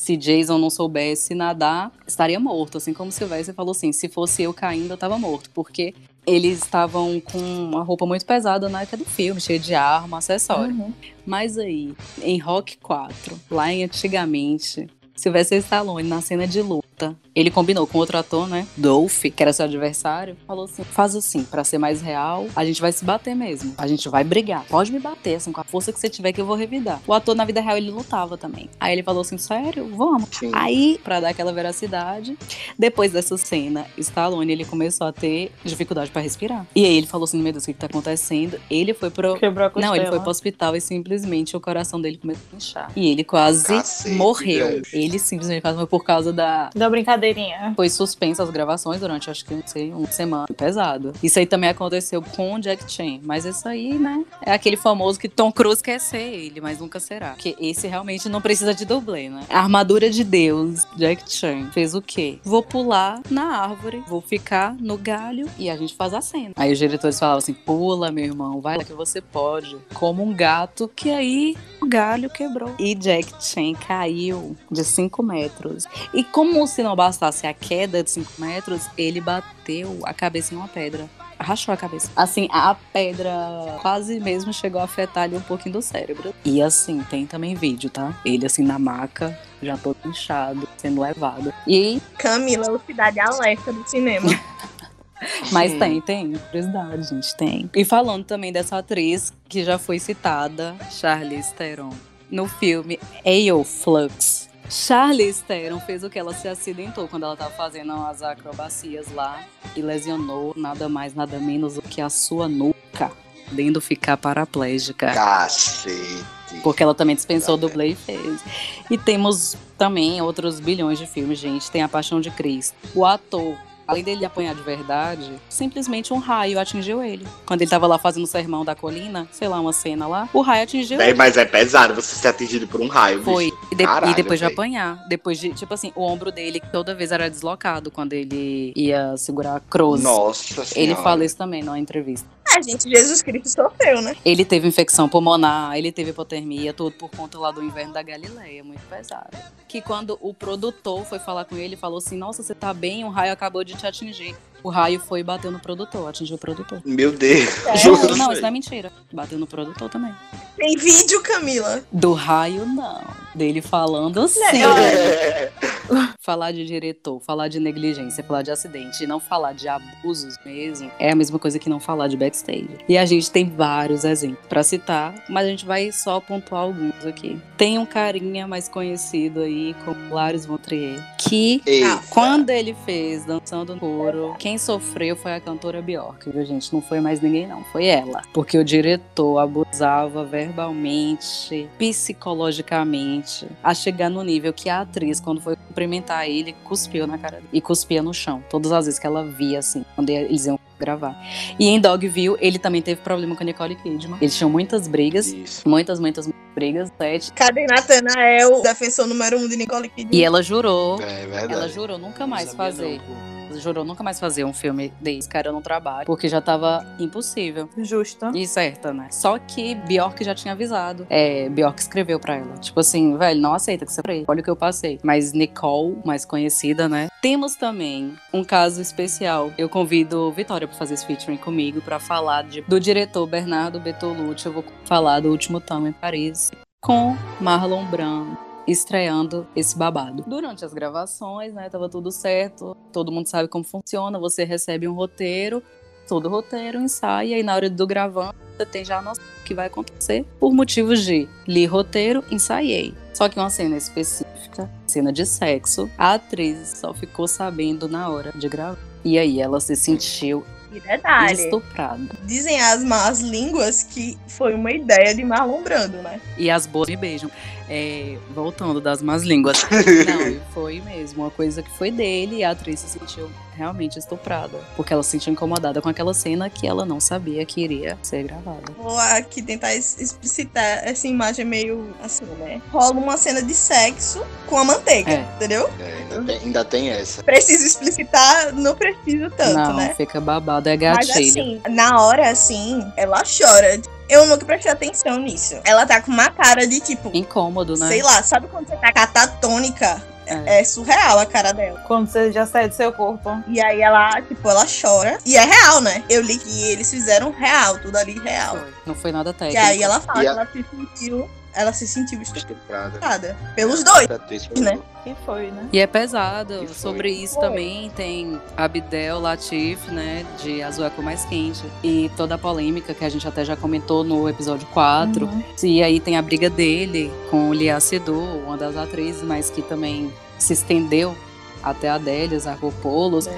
se Jason não soubesse nadar, estaria morto. Assim como Sylvester falou assim: se fosse eu caindo, eu tava morto. Porque eles estavam com uma roupa muito pesada na época do filme, cheia de arma, acessório. Uhum. Mas aí, em Rock 4, lá em antigamente, Sylvester Stallone, na cena de luta, ele combinou com outro ator, né? Dolph, que era seu adversário, falou assim: faz assim, pra ser mais real, a gente vai se bater mesmo. A gente vai brigar. Pode me bater, assim, com a força que você tiver que eu vou revidar. O ator, na vida real, ele lutava também. Aí ele falou assim: sério? Vamos. Sim. Aí, pra dar aquela veracidade, depois dessa cena, Stallone, ele começou a ter dificuldade pra respirar. E aí ele falou assim: meu Deus, o que que tá acontecendo? Ele foi pro. Quebrou a Não, ele foi costela. pro hospital e simplesmente o coração dele começou a inchar. E ele quase Cacete, morreu. velho. Ele simplesmente quase morreu por causa da. Deu brincadeirinha. Foi suspensa as gravações durante, acho que, não sei, uma semana. Pesado. Isso aí também aconteceu com o Jack Chan. Mas isso aí, né? É aquele famoso que Tom Cruise quer ser ele, mas nunca será. Porque esse realmente não precisa de dublê, né? A armadura de Deus, Jack Chan, fez o quê? Vou pular na árvore, vou ficar no galho e a gente faz a cena. Aí os diretores falavam assim: pula, meu irmão, vai lá que você pode. Como um gato, que aí o galho quebrou. E Jack Chan caiu de 5 metros. E como se não bastasse a queda de 5 metros, ele bateu a cabeça em uma pedra. Rachou a cabeça. Assim, a pedra quase mesmo chegou a afetar ali um pouquinho do cérebro. E assim, tem também vídeo, tá? Ele assim na maca, já todo inchado, sendo levado. E, Camila, o Cidade Alerta do cinema. [laughs] mas Sim. tem, tem, curiosidade, gente, tem. E falando também dessa atriz que já foi citada, Charlize Theron, no filme Ayo Flux. Charlize Theron fez o que ela se acidentou quando ela tava fazendo as acrobacias lá e lesionou nada mais, nada menos do que a sua nuca, podendo ficar paraplégica. Cacete. Porque ela também dispensou o Tá dublê e fez. E temos também outros bilhões de filmes, gente. Tem A Paixão de Cristo. O ator além dele apanhar de verdade, simplesmente um raio atingiu ele. Quando ele tava lá fazendo o sermão da colina, sei lá, uma cena lá, o raio atingiu Véi, ele. mas é pesado você ser atingido por um raio. Foi. bicho. E, de- Caralho, e depois de véi. apanhar. Depois de, tipo assim, o ombro dele toda vez era deslocado quando ele ia segurar a cruz. Nossa Ele senhora. fala isso também numa entrevista. Ah, gente, Jesus Cristo sofreu, né? Ele teve infecção pulmonar, ele teve hipotermia, tudo por conta lá do inverno da Galileia, muito pesado. Que quando o produtor foi falar com ele, falou assim: Nossa, você tá bem, um raio acabou de te atingir. O raio foi e bateu no produtor, atingiu o produtor. Meu Deus. [laughs] Juro, não, isso não é mentira. Bateu no produtor também. Tem vídeo, Camila. Do raio, não. Dele falando sim. É. [laughs] falar de diretor, falar de negligência, falar de acidente e não falar de abusos mesmo é a mesma coisa que não falar de backstage. E a gente tem vários exemplos pra citar, mas a gente vai só pontuar alguns aqui. Tem um carinha mais conhecido aí, como Lars von Trier, que Eita. quando ele fez Dançando no Couro, quem sofreu foi a cantora Bjork, viu, gente? Não foi mais ninguém, não. Foi ela. Porque o diretor abusava verbalmente, psicologicamente, a chegar no nível que a atriz, quando foi cumprimentar ele, cuspiu na cara dele. E cuspia no chão. Todas as vezes que ela via, assim, quando eles iam gravar. E em Dogville, ele também teve problema com a Nicole Kidman. Eles tinham muitas brigas. Isso. Muitas, muitas, muitas brigas. Sete. Cadê Nathanael, defensor número um de Nicole Kidman? E ela jurou É verdade. ela jurou nunca mais fazer. não. Jurou nunca mais fazer um filme desse cara no trabalho, porque já tava impossível. Justo. E certa, né? Só que Bjork já tinha avisado. É, Bjork escreveu pra ela. Tipo assim, velho, não aceita que você preso. Olha o que eu passei. Mas Nicole, mais conhecida, né? Temos também um caso especial. Eu convido Vitória pra fazer esse featuring comigo pra falar de- do diretor Bernardo Bertolucci. Eu vou falar do último Tamo em Paris com Marlon Brando estreando esse babado. Durante as gravações, né, tava tudo certo, todo mundo sabe como funciona, você recebe um roteiro, todo roteiro, ensaia, e na hora do gravando, você tem já a noção do que vai acontecer, por motivos de li roteiro, ensaiei. Só que uma cena específica, cena de sexo, a atriz só ficou sabendo na hora de gravar. E aí ela se sentiu E detalhe. estuprada. Dizem as más línguas que foi uma ideia de Marlon Brando, né? E as boas me beijam. É, voltando das más línguas. [laughs] Não, e foi mesmo. Uma coisa que foi dele e a atriz se sentiu realmente estuprada. Porque ela se sentiu incomodada com aquela cena que ela não sabia que iria ser gravada. Vou aqui tentar explicitar essa imagem meio assim, né? Rola uma cena de sexo com a manteiga, É. entendeu? É, ainda, tem, ainda tem essa. Preciso explicitar, não preciso tanto, não, né? fica babado, é Mas gatilho. assim, na hora assim, ela chora. Eu nunca prestei atenção nisso. Ela tá com uma cara de tipo, Incômodo, né? sei lá, sabe quando você tá catatônica? É. É surreal a cara dela. Quando você já sai do seu corpo. E aí ela, tipo, ela chora. E é real, né? Eu li que eles fizeram real, tudo ali real. Não foi nada E técnico. aí ela fala E que a- ela se sentiu. Ela se sentiu Estuprada. estuprada pelos dois. Né? E foi, né? E é pesado. E. Sobre isso Foi. também tem Abdel Latif, né? De Azul é Cor Mais Quente. E toda a polêmica que a gente até já comentou no episódio 4. Uhum. E aí tem a briga dele com o Lia Seydoux, uma das atrizes, mas que também se estendeu até a Adélia Zarropoulos,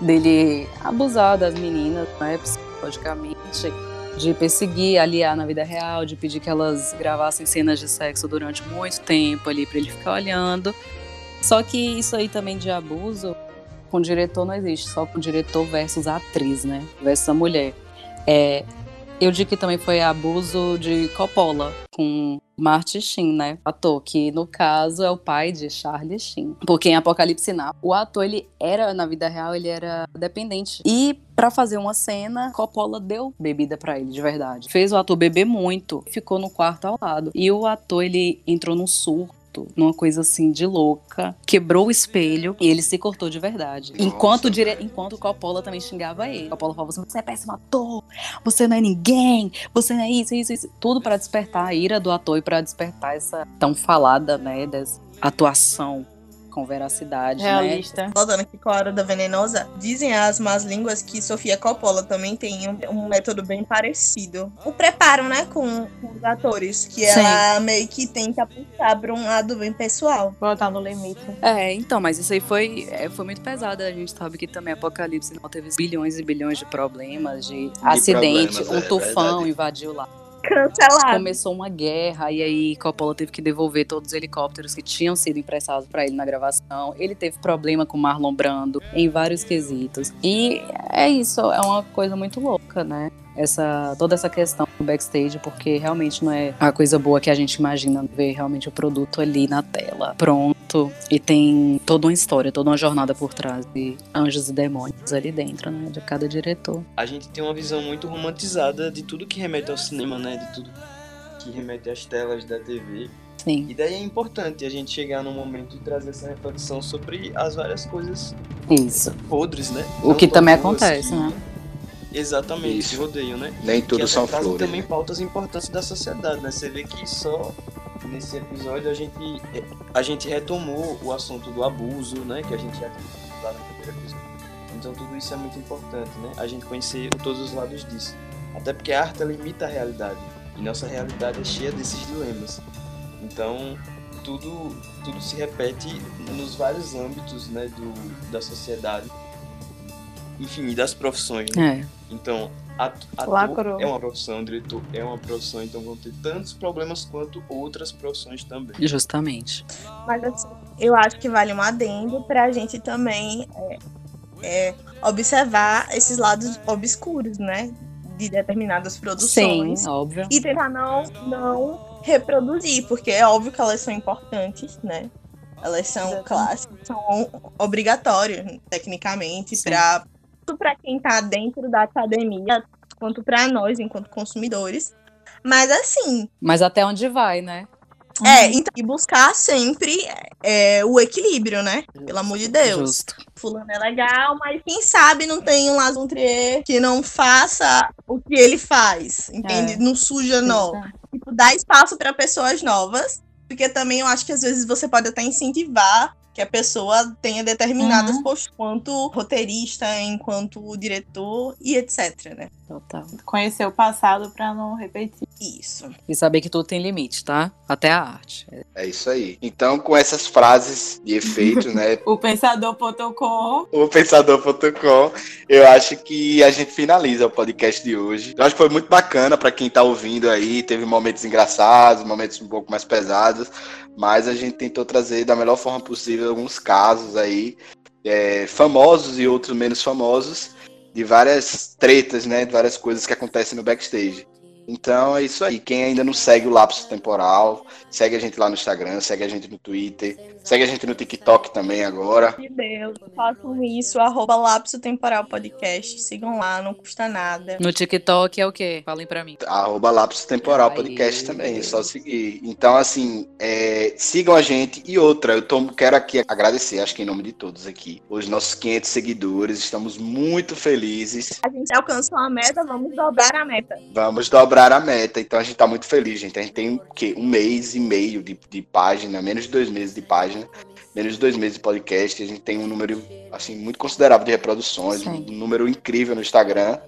dele abusar das meninas, né, psicologicamente, de perseguir a Lia na vida real, de pedir que elas gravassem cenas de sexo durante muito tempo ali pra ele ficar olhando. Só que isso aí também de abuso com diretor não existe, só com diretor versus atriz, né? Versus a mulher. É, eu digo que também foi abuso de Coppola com Marty Sheen, né? Ator, que no caso é o pai de Charlie Sheen. Porque em Apocalipse Now, o ator, ele era, na vida real, ele era dependente. E pra fazer uma cena, Coppola deu bebida pra ele, de verdade. Fez o ator beber muito, ficou no quarto ao lado. E o ator, ele entrou num surto numa coisa assim de louca, quebrou o espelho e ele se cortou de verdade. Nossa, enquanto, dire... enquanto Coppola também xingava ele. Coppola falava assim: você é péssimo ator, você não é ninguém, você não é isso, isso, isso. Tudo pra despertar a ira do ator e pra despertar essa tão falada, né, dessa atuação com veracidade, né? Realista. Voltando aqui com a Hora da Venenosa, dizem as más línguas que Sofia Coppola também tem um, um método bem parecido. O preparo, né, com, com os atores, que Sim. ela meio que tenta puxar pra um lado bem pessoal. Botar no limite. É, então, mas isso aí foi, é, foi muito pesado. A gente sabe que também Apocalipse não teve bilhões e bilhões de problemas, de, acidente, problemas, um é tufão verdade. invadiu lá. Cancelado. Começou uma guerra e aí Coppola teve que devolver todos os helicópteros que tinham sido emprestados para ele na gravação. Ele teve problema com Marlon Brando em vários quesitos. E é isso, é uma coisa muito louca, né? Essa, toda essa questão do backstage, porque realmente não é a coisa boa que a gente imagina ver realmente o produto ali na tela, pronto. E tem toda uma história, toda uma jornada por trás de anjos e demônios ali dentro, né? De cada diretor. A gente tem uma visão muito romantizada de tudo que remete ao cinema, né? De tudo que remete às telas da TV. Sim. E daí é importante a gente chegar num momento e trazer essa reflexão sobre as várias coisas Isso. podres, né? O Não que também acontece, que- né? Exatamente, Isso. que rodeiam, né? Nem tudo são flores. também né? pautas importantes da sociedade, né? Você vê que só nesse episódio a gente, a gente retomou o assunto do abuso, né? Que a gente já tinha lá no primeiro episódio. Então tudo isso é muito importante, né? A gente conhecer todos os lados disso. Até porque a arte ela imita a realidade. E nossa realidade é cheia desses dilemas. Então tudo, tudo se repete nos vários âmbitos né, do, da sociedade. Enfim, e das profissões. Né? É. Então, ator é uma profissão, diretor é uma profissão, então vão ter tantos problemas quanto outras profissões também. Justamente. Mas assim, eu acho que vale um adendo pra gente também é, é, observar esses lados obscuros, né? De determinadas produções. Sim, óbvio. E tentar não, não reproduzir, porque é óbvio que elas são importantes, né? Elas são clássicas, são obrigatórias, tecnicamente, para tanto para quem tá dentro da academia, quanto para nós, enquanto consumidores. Mas assim, Mas até onde vai, né? é, então, e buscar sempre é, o equilíbrio, né? Pelo amor de Deus. Justo. Fulano é legal, mas quem sabe não tem um Lars von Trier que não faça o que ele faz, entende? É. Não suja, não. Tipo, dá espaço para pessoas novas, porque também eu acho que às vezes você pode até incentivar que a pessoa tenha determinadas Uhum. posturas enquanto roteirista, enquanto diretor e etc, né? Total. Conhecer o passado pra não repetir. Isso. E saber que tudo tem limite, tá? Até a arte. É. É isso aí. Então, com essas frases de efeito, né? [laughs] O pensador.com. o pensador.com, eu acho que a gente finaliza o podcast de hoje. Eu acho que foi muito bacana para quem tá ouvindo aí, teve momentos engraçados, momentos um pouco mais pesados, mas a gente tentou trazer da melhor forma possível alguns casos aí, é, famosos e outros menos famosos, de várias tretas, né, de várias coisas que acontecem no backstage. Então é isso aí. Quem ainda não segue o Lapso Temporal, segue a gente lá no Instagram, segue a gente no Twitter, segue a gente no TikTok também agora. De Deus, façam isso, arroba Lapso Temporal Podcast. Sigam lá, não custa nada. No TikTok é o quê? Falem pra mim. Arroba Lapso Temporal Aí. Podcast também, é só seguir. Então, assim, é, sigam a gente. E outra, eu tô, quero aqui agradecer, acho que em nome de todos aqui, os nossos 500 seguidores. Estamos muito felizes. A gente alcançou a meta, vamos dobrar a meta. Vamos dobrar a meta. Então, a gente tá muito feliz, gente. A gente tem o quê? Um mês e meio de, de página, menos de dois meses de página. Menos de dois meses de podcast. A gente tem um número, assim, muito considerável de reproduções. Sim. Um número incrível no Instagram.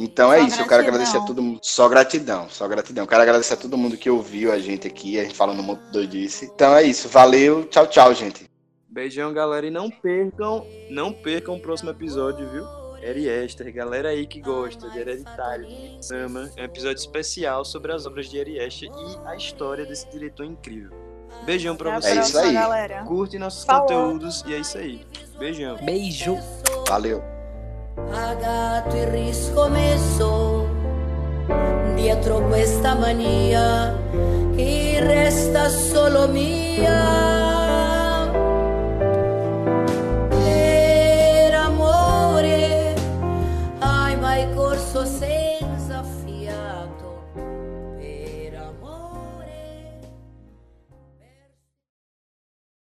Então é Só isso, eu quero gratidão. agradecer a todo mundo. Só gratidão, só gratidão. Quero agradecer a todo mundo que ouviu a gente aqui, a gente falando um monte de doidice. Então é isso, valeu, tchau, tchau, gente. Beijão, galera, e não percam, não percam o próximo episódio, viu? Eri Esther, galera aí que gosta de Hereditário, de Sama, é um episódio especial sobre as obras de Eri Esther e a história desse diretor incrível. Beijão pra a É vocês. isso aí. galera. Curte nossos Falou. conteúdos e é isso aí. Beijão. Beijo. Valeu. pagato e riscommesso dietro questa mania che resta solo mia